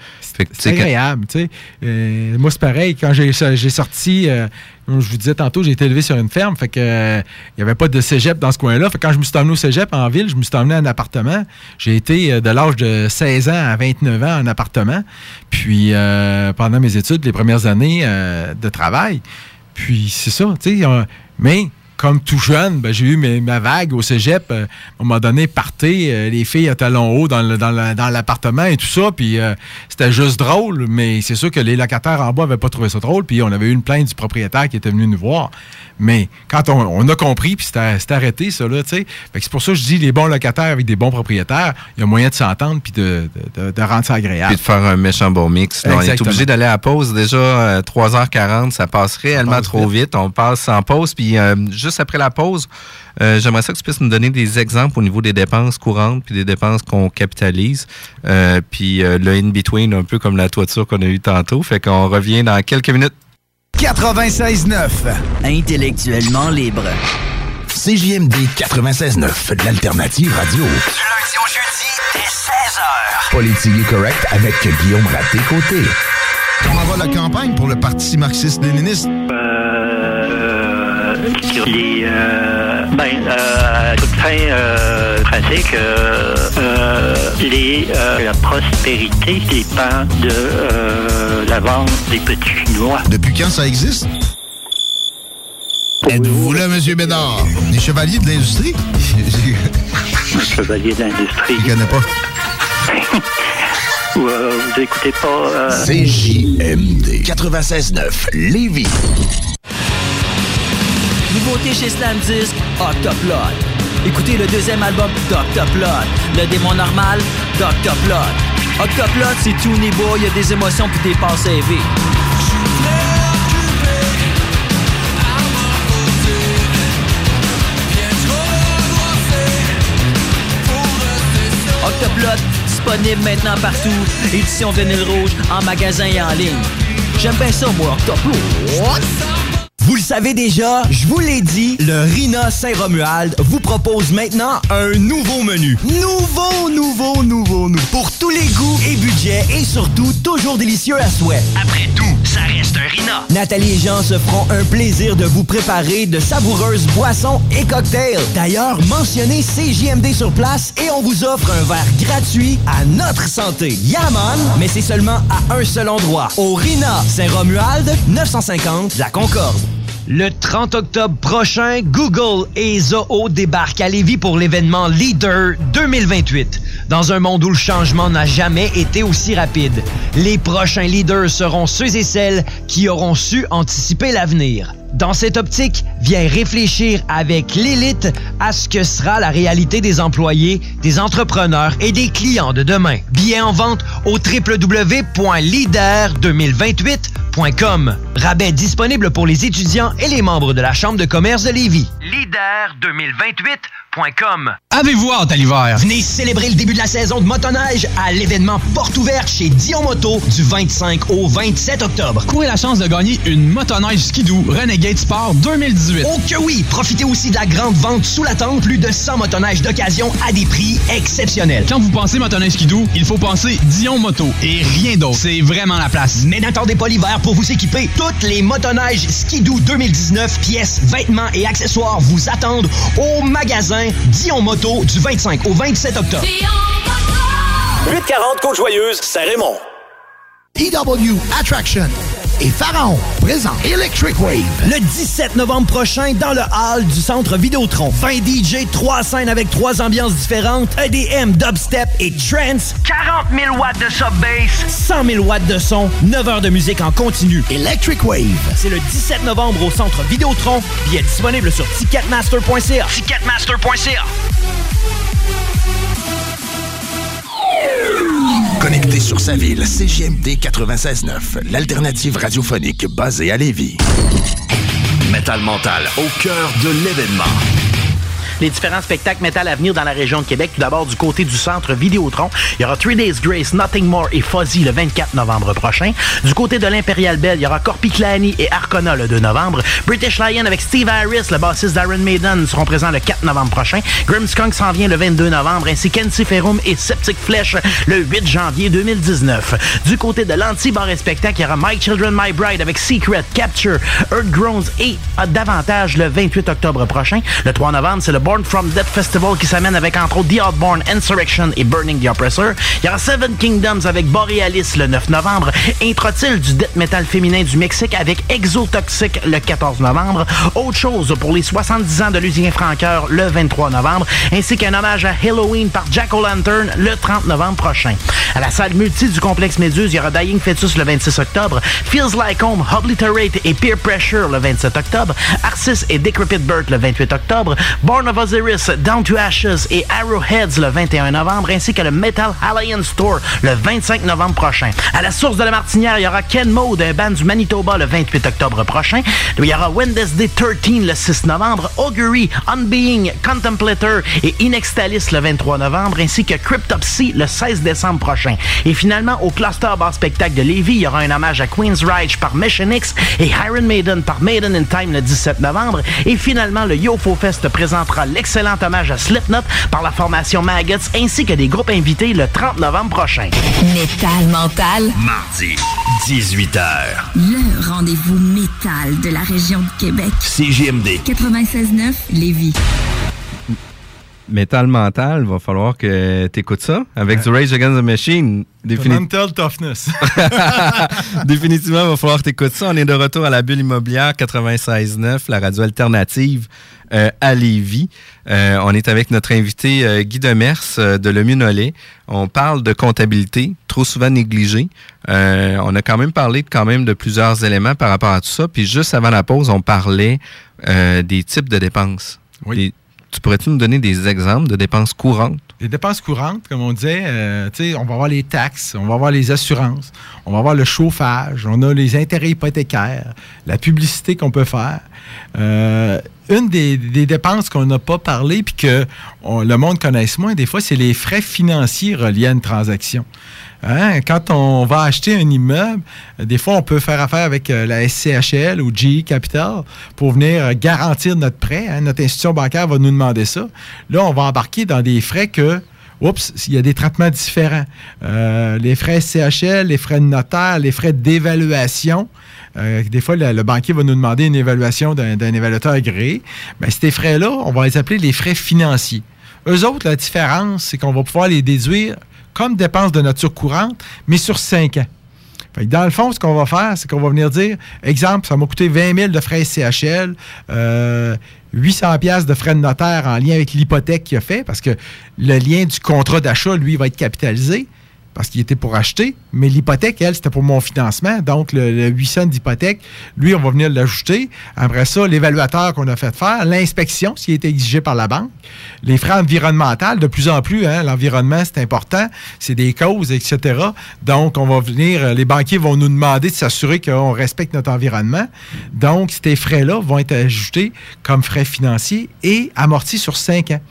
C'est agréable, tu sais. Euh, moi, c'est pareil. Quand j'ai sorti, euh, comme je vous disais tantôt, j'ai été élevé sur une ferme, fait que euh, il n'y avait pas de cégep dans ce coin-là. Fait que quand je me suis emmené au cégep en ville, je me suis emmené en appartement. J'ai été euh, de l'âge de 16 ans à 29 ans en appartement. Puis euh, pendant mes études, les premières années de travail. Puis c'est ça, tu sais. euh, mais comme tout jeune, ben, j'ai eu mes- ma vague au cégep. euh, à un moment donné, parté, euh, les filles à talons hauts dans le- dans dans l'appartement et tout ça. Puis euh, c'était juste drôle, mais c'est sûr que les locataires en bas n'avaient pas trouvé ça drôle. Puis on avait eu une plainte du propriétaire qui était venu nous voir. Mais quand on, on a compris, puis c'était c'était arrêté, ça, là, tu sais. C'est pour ça que je dis les bons locataires avec des bons propriétaires, il y a moyen de s'entendre puis de, de- de- de rendre ça agréable. Puis de faire un méchant bon mix. On est obligé d'aller à pause. Déjà, euh, 3h40, ça passe réellement passe trop vite. On passe sans pause. Puis euh, juste après la pause, euh, j'aimerais ça que tu puisses nous donner des exemples au niveau des dépenses courantes puis des dépenses qu'on capitalise. Euh, puis euh, le in-between, un peu comme la toiture qu'on a eu tantôt. Fait qu'on revient dans quelques minutes. 96.9. Intellectuellement libre. CJMD 96.9, de l'alternative radio. Du lundi au jeudi, dès 16h. Politique correct avec Guillaume Raté-Côté. Comment va la campagne pour le Parti marxiste-léniniste? Les, euh, ben, euh, à toute fin euh, pratique, euh, euh, les, euh, la prospérité dépend de euh, la vente des petits chinois. Depuis quand ça existe? Êtes-vous là, M. Bédard? Les chevaliers de l'industrie? Chevalier d'industrie. Je connais pas. Ou, euh, vous écoutez pas... euh, CJMD 96.9, Lévis. Nouveauté chez Slam Disc, Octoplot. Écoutez le deuxième album d'Octoplot. Le démon normal, d'Octoplot. Octoplot, c'est tout niveau, il y a des émotions puis des passes élevées. Octoplot, disponible maintenant partout. Édition vinyle rouge, en magasin et en ligne. J'aime bien ça, moi, Octoplot. Vous le savez déjà, je vous l'ai dit, le Rina Saint-Romuald vous propose maintenant un nouveau menu. Nouveau, nouveau, nouveau, nouveau. Pour tous les goûts et budgets et surtout toujours délicieux à souhait. Après ça reste un Rina. Nathalie et Jean se feront un plaisir de vous préparer de savoureuses boissons et cocktails. D'ailleurs, mentionnez CJMD sur place et on vous offre un verre gratuit à notre santé. Yaman, mais c'est seulement à un seul endroit, au Rina Saint-Romuald, 950 La Concorde. Le 30 octobre prochain, Google et Zoho débarquent à Lévis pour l'événement Leader 2028. Dans un monde où le changement n'a jamais été aussi rapide, les prochains leaders seront ceux et celles qui auront su anticiper l'avenir. Dans cette optique, viens réfléchir avec l'élite à ce que sera la réalité des employés, des entrepreneurs et des clients de demain. Billets en vente au www.leader2028.com. Rabais disponible pour les étudiants et les membres de la Chambre de commerce de Lévis. Leader2028.com. Avez-vous hâte à l'hiver? Venez célébrer le début de la saison de motoneige à l'événement Porte ouverte chez Dion Moto du 25 au 27 octobre. Courez la chance de gagner une motoneige skidoo Renegade Sport 2018. Oh que oui! Profitez aussi de la grande vente sous la tente, plus de 100 motoneiges d'occasion à des prix exceptionnels. Quand vous pensez motoneige skidoo, il faut penser Dion Moto et rien d'autre. C'est vraiment la place. Mais n'attendez pas l'hiver pour vous équiper. Toutes les motoneiges Skidoo 2019, pièces, vêtements et accessoires vous attendent au magasin Dion Moto du 25 au 27 octobre. 840 Côte-Joyeuse, Saint-Raymond. EW Attraction. et Pharaon. Présent Electric Wave. Le 17 novembre prochain, dans le hall du centre Vidéotron. 20 DJ, 3 scènes avec 3 ambiances différentes, EDM, dubstep et trance. 40 000 watts de sub-bass. 100 000 watts de son, 9 heures de musique en continu. Electric Wave. C'est le 17 novembre au centre Vidéotron. Billets disponibles sur ticketmaster.ca. Ticketmaster.ca. Connecté sur sa ville, CGMD 96.9, l'alternative radiophonique basée à Lévis. Metal Mental, au cœur de l'événement. Les différents spectacles métal à venir dans la région de Québec. Tout d'abord, du côté du centre Vidéotron, il y aura Three Days Grace, Nothing More et Fuzzy le 24 novembre prochain. Du côté de l'Imperial Bell, il y aura Corpiclani et Arcona le 2 novembre. British Lion avec Steve Harris, le bassiste d'Iron Maiden, seront présents le 4 novembre prochain. Grimmskunk s'en vient le 22 novembre, ainsi qu'Ensiferum et Septic Flesh le 8 janvier 2019. Du côté de l'anti-bar et spectacle, il y aura My Children, My Bride avec Secret, Capture, Earth Groans et euh, davantage le 28 octobre prochain. Le 3 novembre, c'est le Born From Death Festival qui s'amène avec entre autres The Outborn, Insurrection et Burning the Oppressor. Il y aura Seven Kingdoms avec Borealis le 9 novembre. Intro-til du death metal féminin du Mexique avec Exotoxic le 14 novembre? Autre chose pour les 70 ans de l'usine Franqueur le 23 novembre. Ainsi qu'un hommage à Halloween par Jack O'Lantern le 30 novembre prochain. À la salle multi du complexe Méduse, il y aura Dying Fetus le 26 octobre. Feels Like Home, Obliterate et Peer Pressure le 27 octobre. Arcis et Decrepit Birth le 28 octobre. Born of Osiris, Down to Ashes et Arrowheads le 21 novembre, ainsi que le Metal Alliance Tour le 25 novembre prochain. À la source de la Martinière, il y aura Ken Mode, un band du Manitoba le 28 octobre prochain. Il y aura Wednesday 13 le 6 novembre, Augury, Unbeing, Contemplator et Inextalis le 23 novembre, ainsi que Cryptopsy le 16 décembre prochain. Et finalement, au Cluster Bar Spectacle de Lévis, il y aura un hommage à Queen's Rage par Mission X et Iron Maiden par Maiden in Time le 17 novembre. Et finalement, le YoFo Fest présentera l'excellent hommage à Slipknot par la formation Maggots ainsi que des groupes invités le 30 novembre prochain. Métal mental. Mardi, 18h. Le rendez-vous métal de la région de Québec. CGMD. 96.9 Lévis. Métal mental, va falloir que tu écoutes ça avec The Rage Against the Machine. Défini- Mental toughness. Définitivement, il va falloir que tu écoutes ça. On est de retour à la bulle immobilière 96.9, la radio alternative euh, à Lévis. Euh, on est avec notre invité euh, Guy Demers de Le Minolet. On parle de comptabilité, trop souvent négligée. On a quand même parlé quand même de plusieurs éléments par rapport à tout ça. Puis juste avant la pause, on parlait des types de dépenses. Des- tu pourrais-tu nous donner des exemples de dépenses courantes? Les dépenses courantes, comme on disait, euh, on va avoir les taxes, on va avoir les assurances, on va avoir le chauffage, on a les intérêts hypothécaires, la publicité qu'on peut faire. Euh, une des, dépenses qu'on n'a pas parlé puis que le monde connaisse moins, des fois, c'est les frais financiers reliés à une transaction. Hein, Quand on va acheter un immeuble, des fois, on peut faire affaire avec euh, la SCHL ou GE Capital pour venir euh, garantir notre prêt. hein? Notre institution bancaire va nous demander ça. Là, on va embarquer dans des frais que Oups, il y a des traitements différents. Euh, les frais SCHL, les frais de notaire, les frais d'évaluation. Des fois, le, banquier va nous demander une évaluation d'un d'un évaluateur agréé. Ben, ces frais-là, on va les appeler les frais financiers. Eux autres, la différence, c'est qu'on va pouvoir les déduire comme dépenses de nature courante, mais sur 5 ans. Dans le fond, ce qu'on va faire, c'est qu'on va venir dire, exemple, ça m'a coûté 20 000 de frais CHL, euh, 800 pièces de frais de notaire en lien avec l'hypothèque qu'il a fait, parce que le lien du contrat d'achat, lui, va être capitalisé parce qu'il était pour acheter, mais l'hypothèque, elle, c'était pour mon financement. Donc, le, le 800 d'hypothèque, lui, on va venir l'ajouter. Après ça, l'évaluateur qu'on a fait faire, l'inspection, ce qui a été exigé par la banque, les frais environnementaux, de plus en plus, hein, l'environnement, c'est important, c'est des causes, etc. Donc, on va venir, euh, les banquiers vont nous demander de s'assurer qu'on respecte notre environnement. Donc, ces frais-là vont être ajoutés comme frais financiers et amortis sur 5 ans.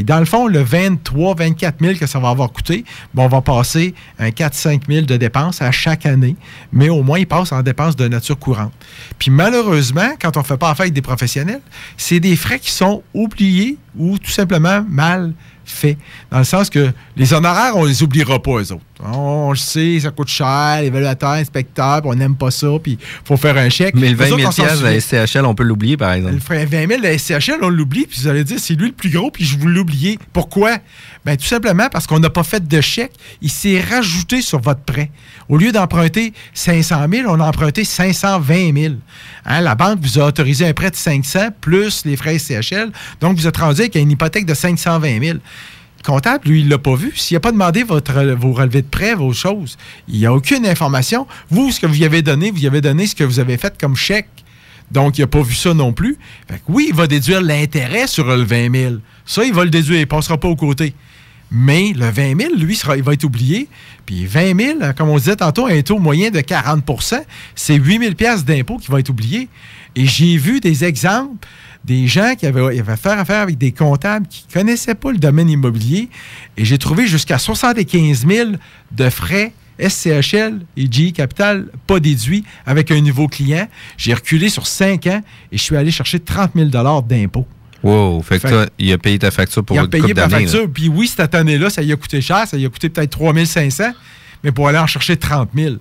Dans le fond, le 23, 24 000 que ça va avoir coûté, bon, on va passer un 4-5 000 de dépenses à chaque année, mais au moins, ils passent en dépenses de nature courante. Puis malheureusement, quand on ne fait pas affaire avec des professionnels, c'est des frais qui sont oubliés ou tout simplement mal faits. Dans le sens que les honoraires, on les oubliera pas, eux autres. On, le sait, ça coûte cher, l'évaluateur, inspecteur, puis on n'aime pas ça, puis il faut faire un chèque. Mais le 20 Nous 000 autres, on s'en piastres de la souvient. SCHL, on peut l'oublier, par exemple. Le frais 20 000 de la SCHL, on l'oublie, puis vous allez dire, c'est lui le plus gros, puis je vous l'oubliez. Pourquoi? Bien, tout simplement parce qu'on n'a pas fait de chèque. Il s'est rajouté sur votre prêt. Au lieu d'emprunter 500 000, on a emprunté 520 000. Hein, la banque vous a autorisé un prêt de 500 plus les frais SCHL. Donc, vous êtes rendu avec une hypothèque de 520 000. Le comptable, lui, il l'a pas vu. S'il n'a pas demandé votre, vos relevés de prêt, vos choses, il n'y a aucune information. Vous, ce que vous y avez donné, vous y avez donné ce que vous avez fait comme chèque. Donc, il n'a pas vu ça non plus. Fait que oui, il va déduire l'intérêt sur le 20 000. Ça, il va le déduire. Il ne passera pas aux côtés. Mais le 20 000, lui, il va être oublié. Puis 20 000, comme on disait tantôt, un taux moyen de 40% c'est 8 000 d'impôt qui va être oublié. Et j'ai vu des exemples des gens qui avaient, avaient faire affaire avec des comptables qui ne connaissaient pas le domaine immobilier. Et j'ai trouvé jusqu'à 75 000 de frais SCHL et GE Capital pas déduits avec un nouveau client. J'ai reculé sur 5 ans et je suis allé chercher 30 000 d'impôts. Wow, fait que toi, il a payé ta facture pour Il a une payé couple ma d'années. là. facture. Puis oui, cette année-là, ça lui a coûté cher. Ça lui a coûté peut-être 3500, mais pour aller en chercher 30 000.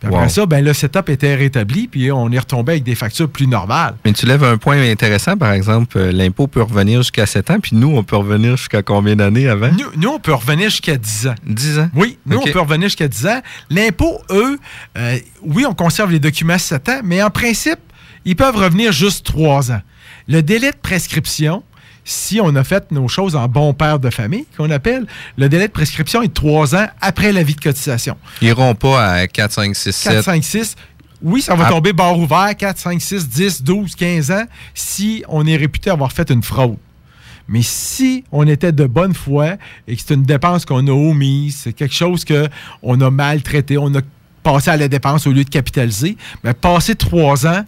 Puis après Wow. ça, ben, le setup était rétabli, puis on est retombé avec des factures plus normales. Mais tu lèves un point intéressant, par exemple, euh, l'impôt peut revenir jusqu'à 7 ans, puis nous, on peut revenir jusqu'à combien d'années avant? Nous, nous, on peut revenir jusqu'à 10 ans. 10 ans? Oui, nous, on peut revenir jusqu'à 10 ans. L'impôt, eux, euh, oui, on conserve les documents 7 ans, mais en principe, ils peuvent revenir juste 3 ans. Le délai de prescription, si on a fait nos choses en bon père de famille, qu'on appelle, le délai de prescription est 3 ans après l'avis de cotisation. Ils iront pas à 4, 5, 6, 7. 4, 5, 6. Oui, ça va Ah. tomber barre ouvert, 4, 5, 6, 10, 12, 15 ans, si on est réputé avoir fait une fraude. Mais si on était de bonne foi et que c'est une dépense qu'on a omise, c'est quelque chose qu'on a maltraité, on a passé à la dépense au lieu de capitaliser, mais passer trois ans,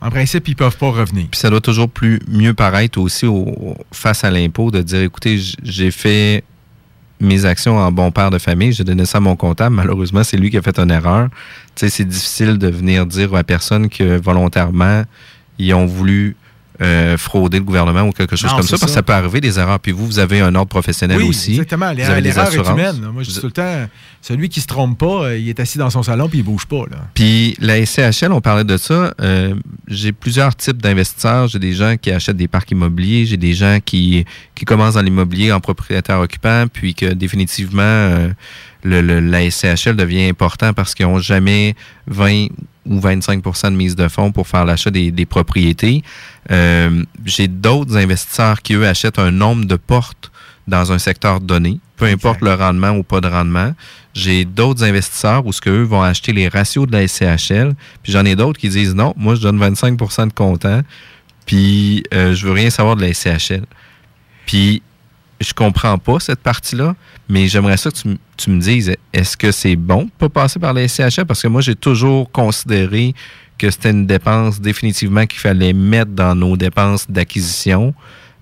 en principe, ils peuvent pas revenir. Puis ça doit toujours plus mieux paraître aussi au- face à l'impôt de dire écoutez, j'ai fait mes actions en bon père de famille, j'ai donné ça à mon comptable. Malheureusement, c'est lui qui a fait une erreur. Tu sais, c'est difficile de venir dire à personne que volontairement, ils ont voulu euh, frauder le gouvernement ou quelque chose Non, comme c'est ça, parce que ça. ça peut arriver des erreurs. Puis vous, vous avez un ordre professionnel oui, aussi. exactement. Vous avez des est assurances. humaine. Moi, je dis tout le temps, celui qui se trompe pas, euh, il est assis dans son salon puis il bouge pas. Là. Puis la SCHL, on parlait de ça. euh, j'ai plusieurs types d'investisseurs. J'ai des gens qui achètent des parcs immobiliers. J'ai des gens qui, qui commencent dans l'immobilier en propriétaire occupant, puis que définitivement, euh, le, le- la SCHL devient important parce qu'ils n'ont jamais 20 ou 25% de mise de fonds pour faire l'achat des, des propriétés. Euh, j'ai d'autres investisseurs qui, eux, achètent un nombre de portes dans un secteur donné, peu importe le rendement ou pas de rendement. J'ai d'autres investisseurs où ce qu'eux vont acheter les ratios de la SCHL, puis j'en ai d'autres qui disent non, moi je donne 25% de comptant, puis euh, je veux rien savoir de la SCHL. Puis je comprends pas cette partie-là, mais j'aimerais ça que tu, me dises, est-ce que c'est bon de pas passer par la SCHL? Parce que moi, j'ai toujours considéré que c'était une dépense définitivement qu'il fallait mettre dans nos dépenses d'acquisition.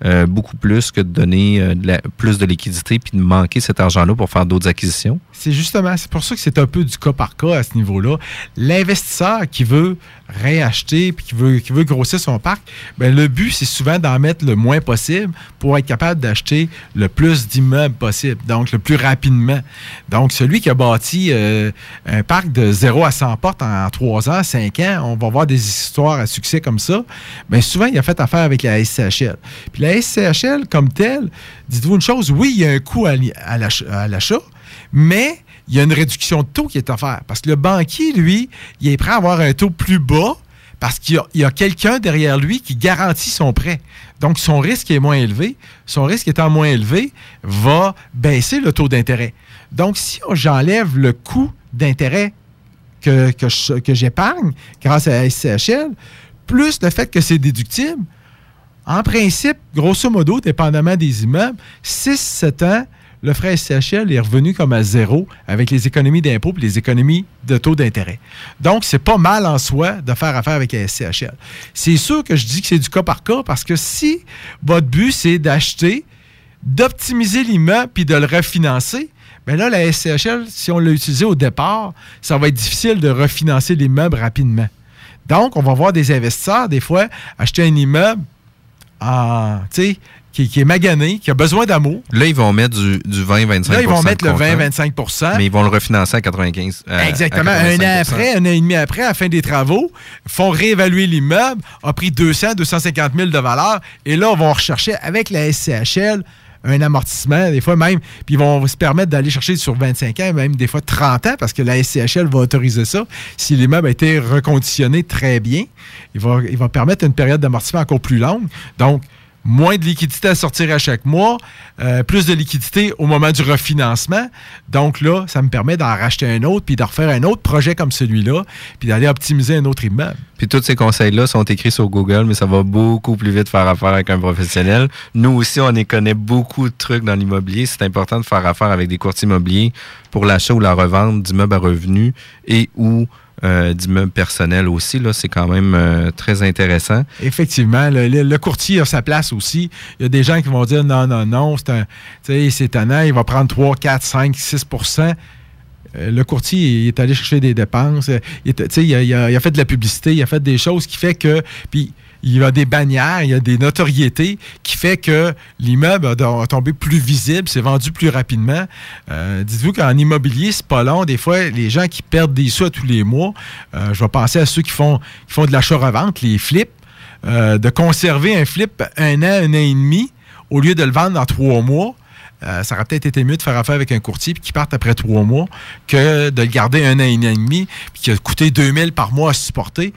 euh, beaucoup plus que de donner euh, plus de liquidité puis de manquer cet argent-là pour faire d'autres acquisitions. C'est justement, c'est pour ça que c'est un peu du cas par cas à ce niveau-là. L'investisseur qui veut réacheter puis qui veut, grossir son parc, ben le but, c'est souvent d'en mettre le moins possible pour être capable d'acheter le plus d'immeubles possible, donc le plus rapidement. Donc, celui qui a bâti euh, un parc de 0 à 100 portes en 3 ans, 5 ans, on va voir des histoires à succès comme ça, bien souvent, il a fait affaire avec la SCHL. Puis la SCHL, comme telle, dites-vous une chose, oui, il y a un coût à l'achat, mais il y a une réduction de taux qui est offerte. Parce que le banquier, lui, il est prêt à avoir un taux plus bas parce qu'il y a, quelqu'un derrière lui qui garantit son prêt. Donc, son risque est moins élevé. Son risque étant moins élevé, va baisser le taux d'intérêt. Donc, si j'enlève le coût d'intérêt que, j'épargne grâce à SCHL, plus le fait que c'est déductible, en principe, grosso modo, dépendamment des immeubles, 6-7 ans, le frais SCHL est revenu comme à zéro avec les économies d'impôts et les économies de taux d'intérêt. Donc, c'est pas mal en soi de faire affaire avec la SCHL. C'est sûr que je dis que c'est du cas par cas parce que si votre but, c'est d'acheter, d'optimiser l'immeuble puis de le refinancer, bien là, la SCHL, si on l'a utilisé au départ, ça va être difficile de refinancer l'immeuble rapidement. Donc, on va voir des investisseurs, des fois, acheter un immeuble en, qui, qui est magané, qui a besoin d'amour. Là, ils vont mettre du, du 20-25 Là, ils vont mettre le comptant, 20-25 Mais ils vont le refinancer à 95 à- à Exactement. Un 85 an après, un an et demi après, à la fin des travaux, font réévaluer l'immeuble, a pris 200, 250 000 de valeur, et là, on va rechercher avec la SCHL un amortissement, des fois même, puis ils vont se permettre d'aller chercher sur 25 ans, même des fois 30 ans, parce que la SCHL va autoriser ça. Si l'immeuble a été reconditionné très bien, il va, il va permettre une période d'amortissement encore plus longue. Donc, moins de liquidité à sortir à chaque mois, euh, plus de liquidité au moment du refinancement. Donc là, ça me permet d'en racheter un autre, puis de refaire un autre projet comme celui-là, puis d'aller optimiser un autre immeuble. Puis tous ces conseils-là sont écrits sur Google, mais ça va beaucoup plus vite faire affaire avec un professionnel. Nous aussi, on y connaît beaucoup de trucs dans l'immobilier. C'est important de faire affaire avec des courtiers immobiliers pour l'achat ou la revente d'immeubles à revenus et ou euh, d'immeubles personnels aussi. Là, c'est quand même euh, très intéressant. Effectivement, le, courtier a sa place aussi. Il y a des gens qui vont dire non, non, non, c'est c'est tannant, il va prendre 3, 4, 5, 6 Euh, le courtier il est allé chercher des dépenses. euh, il a- il a fait de la publicité, il a fait des choses qui fait que. Puis il y a des bannières, il y a des notoriétés qui fait que l'immeuble a, tombé plus visible, c'est vendu plus rapidement. Euh, Dites-vous qu'en immobilier, c'est pas long. Des fois, les gens qui perdent des sous tous les mois, euh, je vais penser à ceux qui font, qui font de l'achat-revente, les flips, euh, de conserver un flip un an, un an et demi, au lieu de le vendre dans trois mois. Ça aurait peut-être été mieux de faire affaire avec un courtier qui parte après trois mois que de le garder un an et demi puis qui a coûté 2000 par mois à supporter.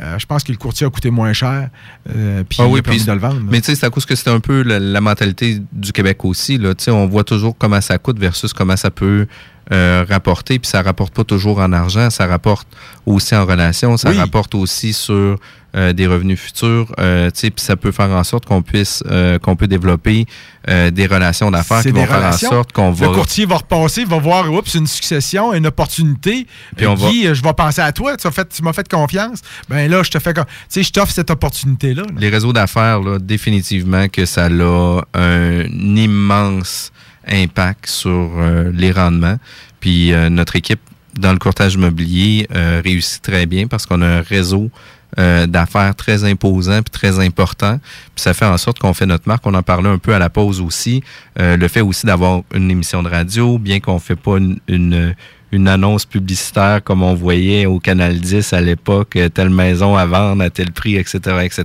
Euh, je pense que le courtier a coûté moins cher. euh, puis Ah il a permis puis- de le vendre. là. Mais tu sais, c'est à cause que c'est un peu la, la mentalité du Québec aussi. Là. On voit toujours comment ça coûte versus comment ça peut euh, rapporter. Puis ça rapporte pas toujours en argent, ça rapporte aussi en relation, ça Oui. rapporte aussi sur euh, des revenus futurs. Euh, tu sais, puis ça peut faire en sorte qu'on puisse euh, qu'on peut développer euh, des relations d'affaires qui vont faire en sorte qu'on va. Le courtier va repasser, va voir, oups, une succession, une opportunité. Puis on va- Guy, euh, je vais penser à toi, tu, as fait- tu m'as fait confiance. Ben là, je te fais, tu sais, je t'offre cette opportunité-là. là. Les réseaux d'affaires, là, définitivement que ça a un immense impact sur euh, les rendements. Puis euh, notre équipe dans le courtage immobilier euh, réussit très bien parce qu'on a un réseau d'affaires très imposant puis très important. Puis ça fait en sorte qu'on fait notre marque. On en parlait un peu à la pause aussi. Le fait aussi d'avoir une émission de radio, bien qu'on fait pas une, une annonce publicitaire comme on voyait au Canal 10 à l'époque, euh, telle maison à vendre à tel prix, etc., etc.,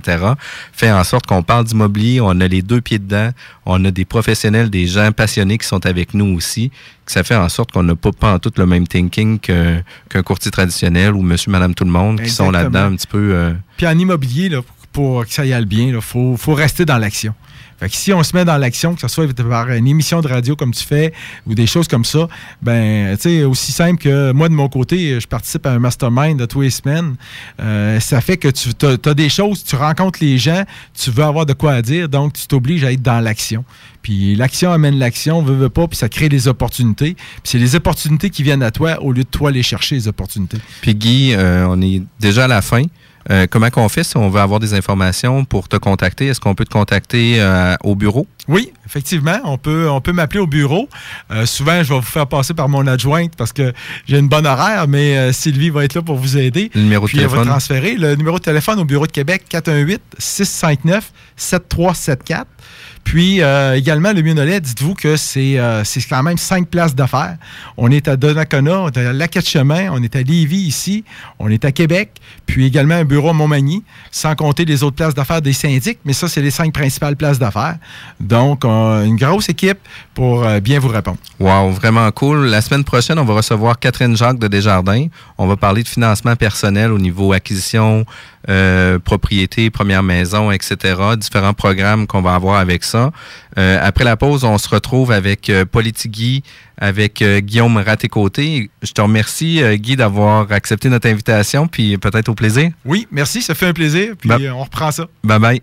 fait en sorte qu'on parle d'immobilier, on a les deux pieds dedans, on a des professionnels, des gens passionnés qui sont avec nous aussi, que ça fait en sorte qu'on n'a pas, pas en tout le même thinking qu'un courtier traditionnel ou monsieur, madame, tout le monde qui sont là-dedans un petit peu... euh, Puis en immobilier, là, pour que ça y aille bien, il faut, faut rester dans l'action. Fait que si on se met dans l'action, que ce soit par une émission de radio comme tu fais ou des choses comme ça, ben, tu sais, aussi simple que moi, de mon côté, je participe à un mastermind de tous les semaines. Euh, ça fait que tu as, des choses, tu rencontres les gens, tu veux avoir de quoi à dire, donc tu t'obliges à être dans l'action. Puis l'action amène l'action, veut, veut pas, puis ça crée des opportunités. Puis c'est les opportunités qui viennent à toi au lieu de toi aller chercher les opportunités. Puis Guy, euh, on est déjà à la fin. Euh, comment qu'on fait si on veut avoir des informations pour te contacter? Est-ce qu'on peut te contacter euh, au bureau? Oui, effectivement, on peut, on peut m'appeler au bureau. Euh, souvent, je vais vous faire passer par mon adjointe parce que j'ai une bonne horaire, mais Sylvie va être là pour vous aider. Le numéro de Puis elle va téléphone? transférer. Le numéro de téléphone au bureau de Québec, 418-659-7374. Puis euh, également, le Mionolais, dites-vous que c'est euh, quand même cinq places d'affaires. On est à Donnacona, on est à Lac-Chemin, on est à Lévis ici, on est à Québec, puis également un bureau à Montmagny, sans compter les autres places d'affaires des syndics, mais ça, c'est les cinq principales places d'affaires. Donc, une grosse équipe pour euh, bien vous répondre. Wow, vraiment cool. La semaine prochaine, on va recevoir Catherine Jacques de Desjardins. On va parler de financement personnel au niveau acquisition, euh, propriété, première maison, etc. Différents programmes qu'on va avoir avec ça. Euh, après la pause, on se retrouve avec euh, Politigui, avec euh, Guillaume Raté-Côté. Je te remercie, euh, Guy, d'avoir accepté notre invitation, puis peut-être au plaisir. Oui, merci, ça fait un plaisir, puis on reprend ça. Bye bye.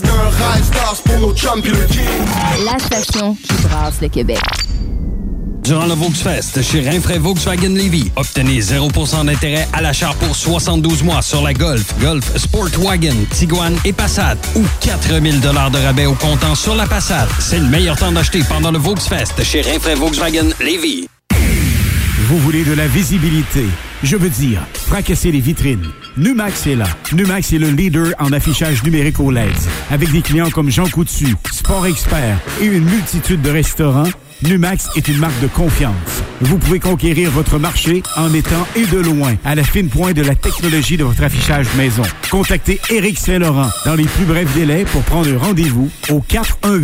d'un rêve, stars pour nos chums pis le king. La station qui brasse le Québec. Durant le Volksfest chez Rinfraie Volkswagen Levy, obtenez 0% d'intérêt à l'achat pour 72 mois sur la Golf, Golf, Sportwagen, Tiguan et Passat ou 4000 de rabais au comptant sur la Passat. C'est le meilleur temps d'acheter pendant le Volksfest chez Rinfraie Volkswagen Levy. Vous voulez de la visibilité? Je veux dire, fracasser les vitrines. Numax est là. Numax est le leader en affichage numérique au LED. Avec des clients comme Jean Coutu, Sport Expert et une multitude de restaurants, Numax est une marque de confiance. Vous pouvez conquérir votre marché en étant et de loin à la fine pointe de la technologie de votre affichage maison. Contactez Éric Saint-Laurent dans les plus brefs délais pour prendre rendez-vous au 418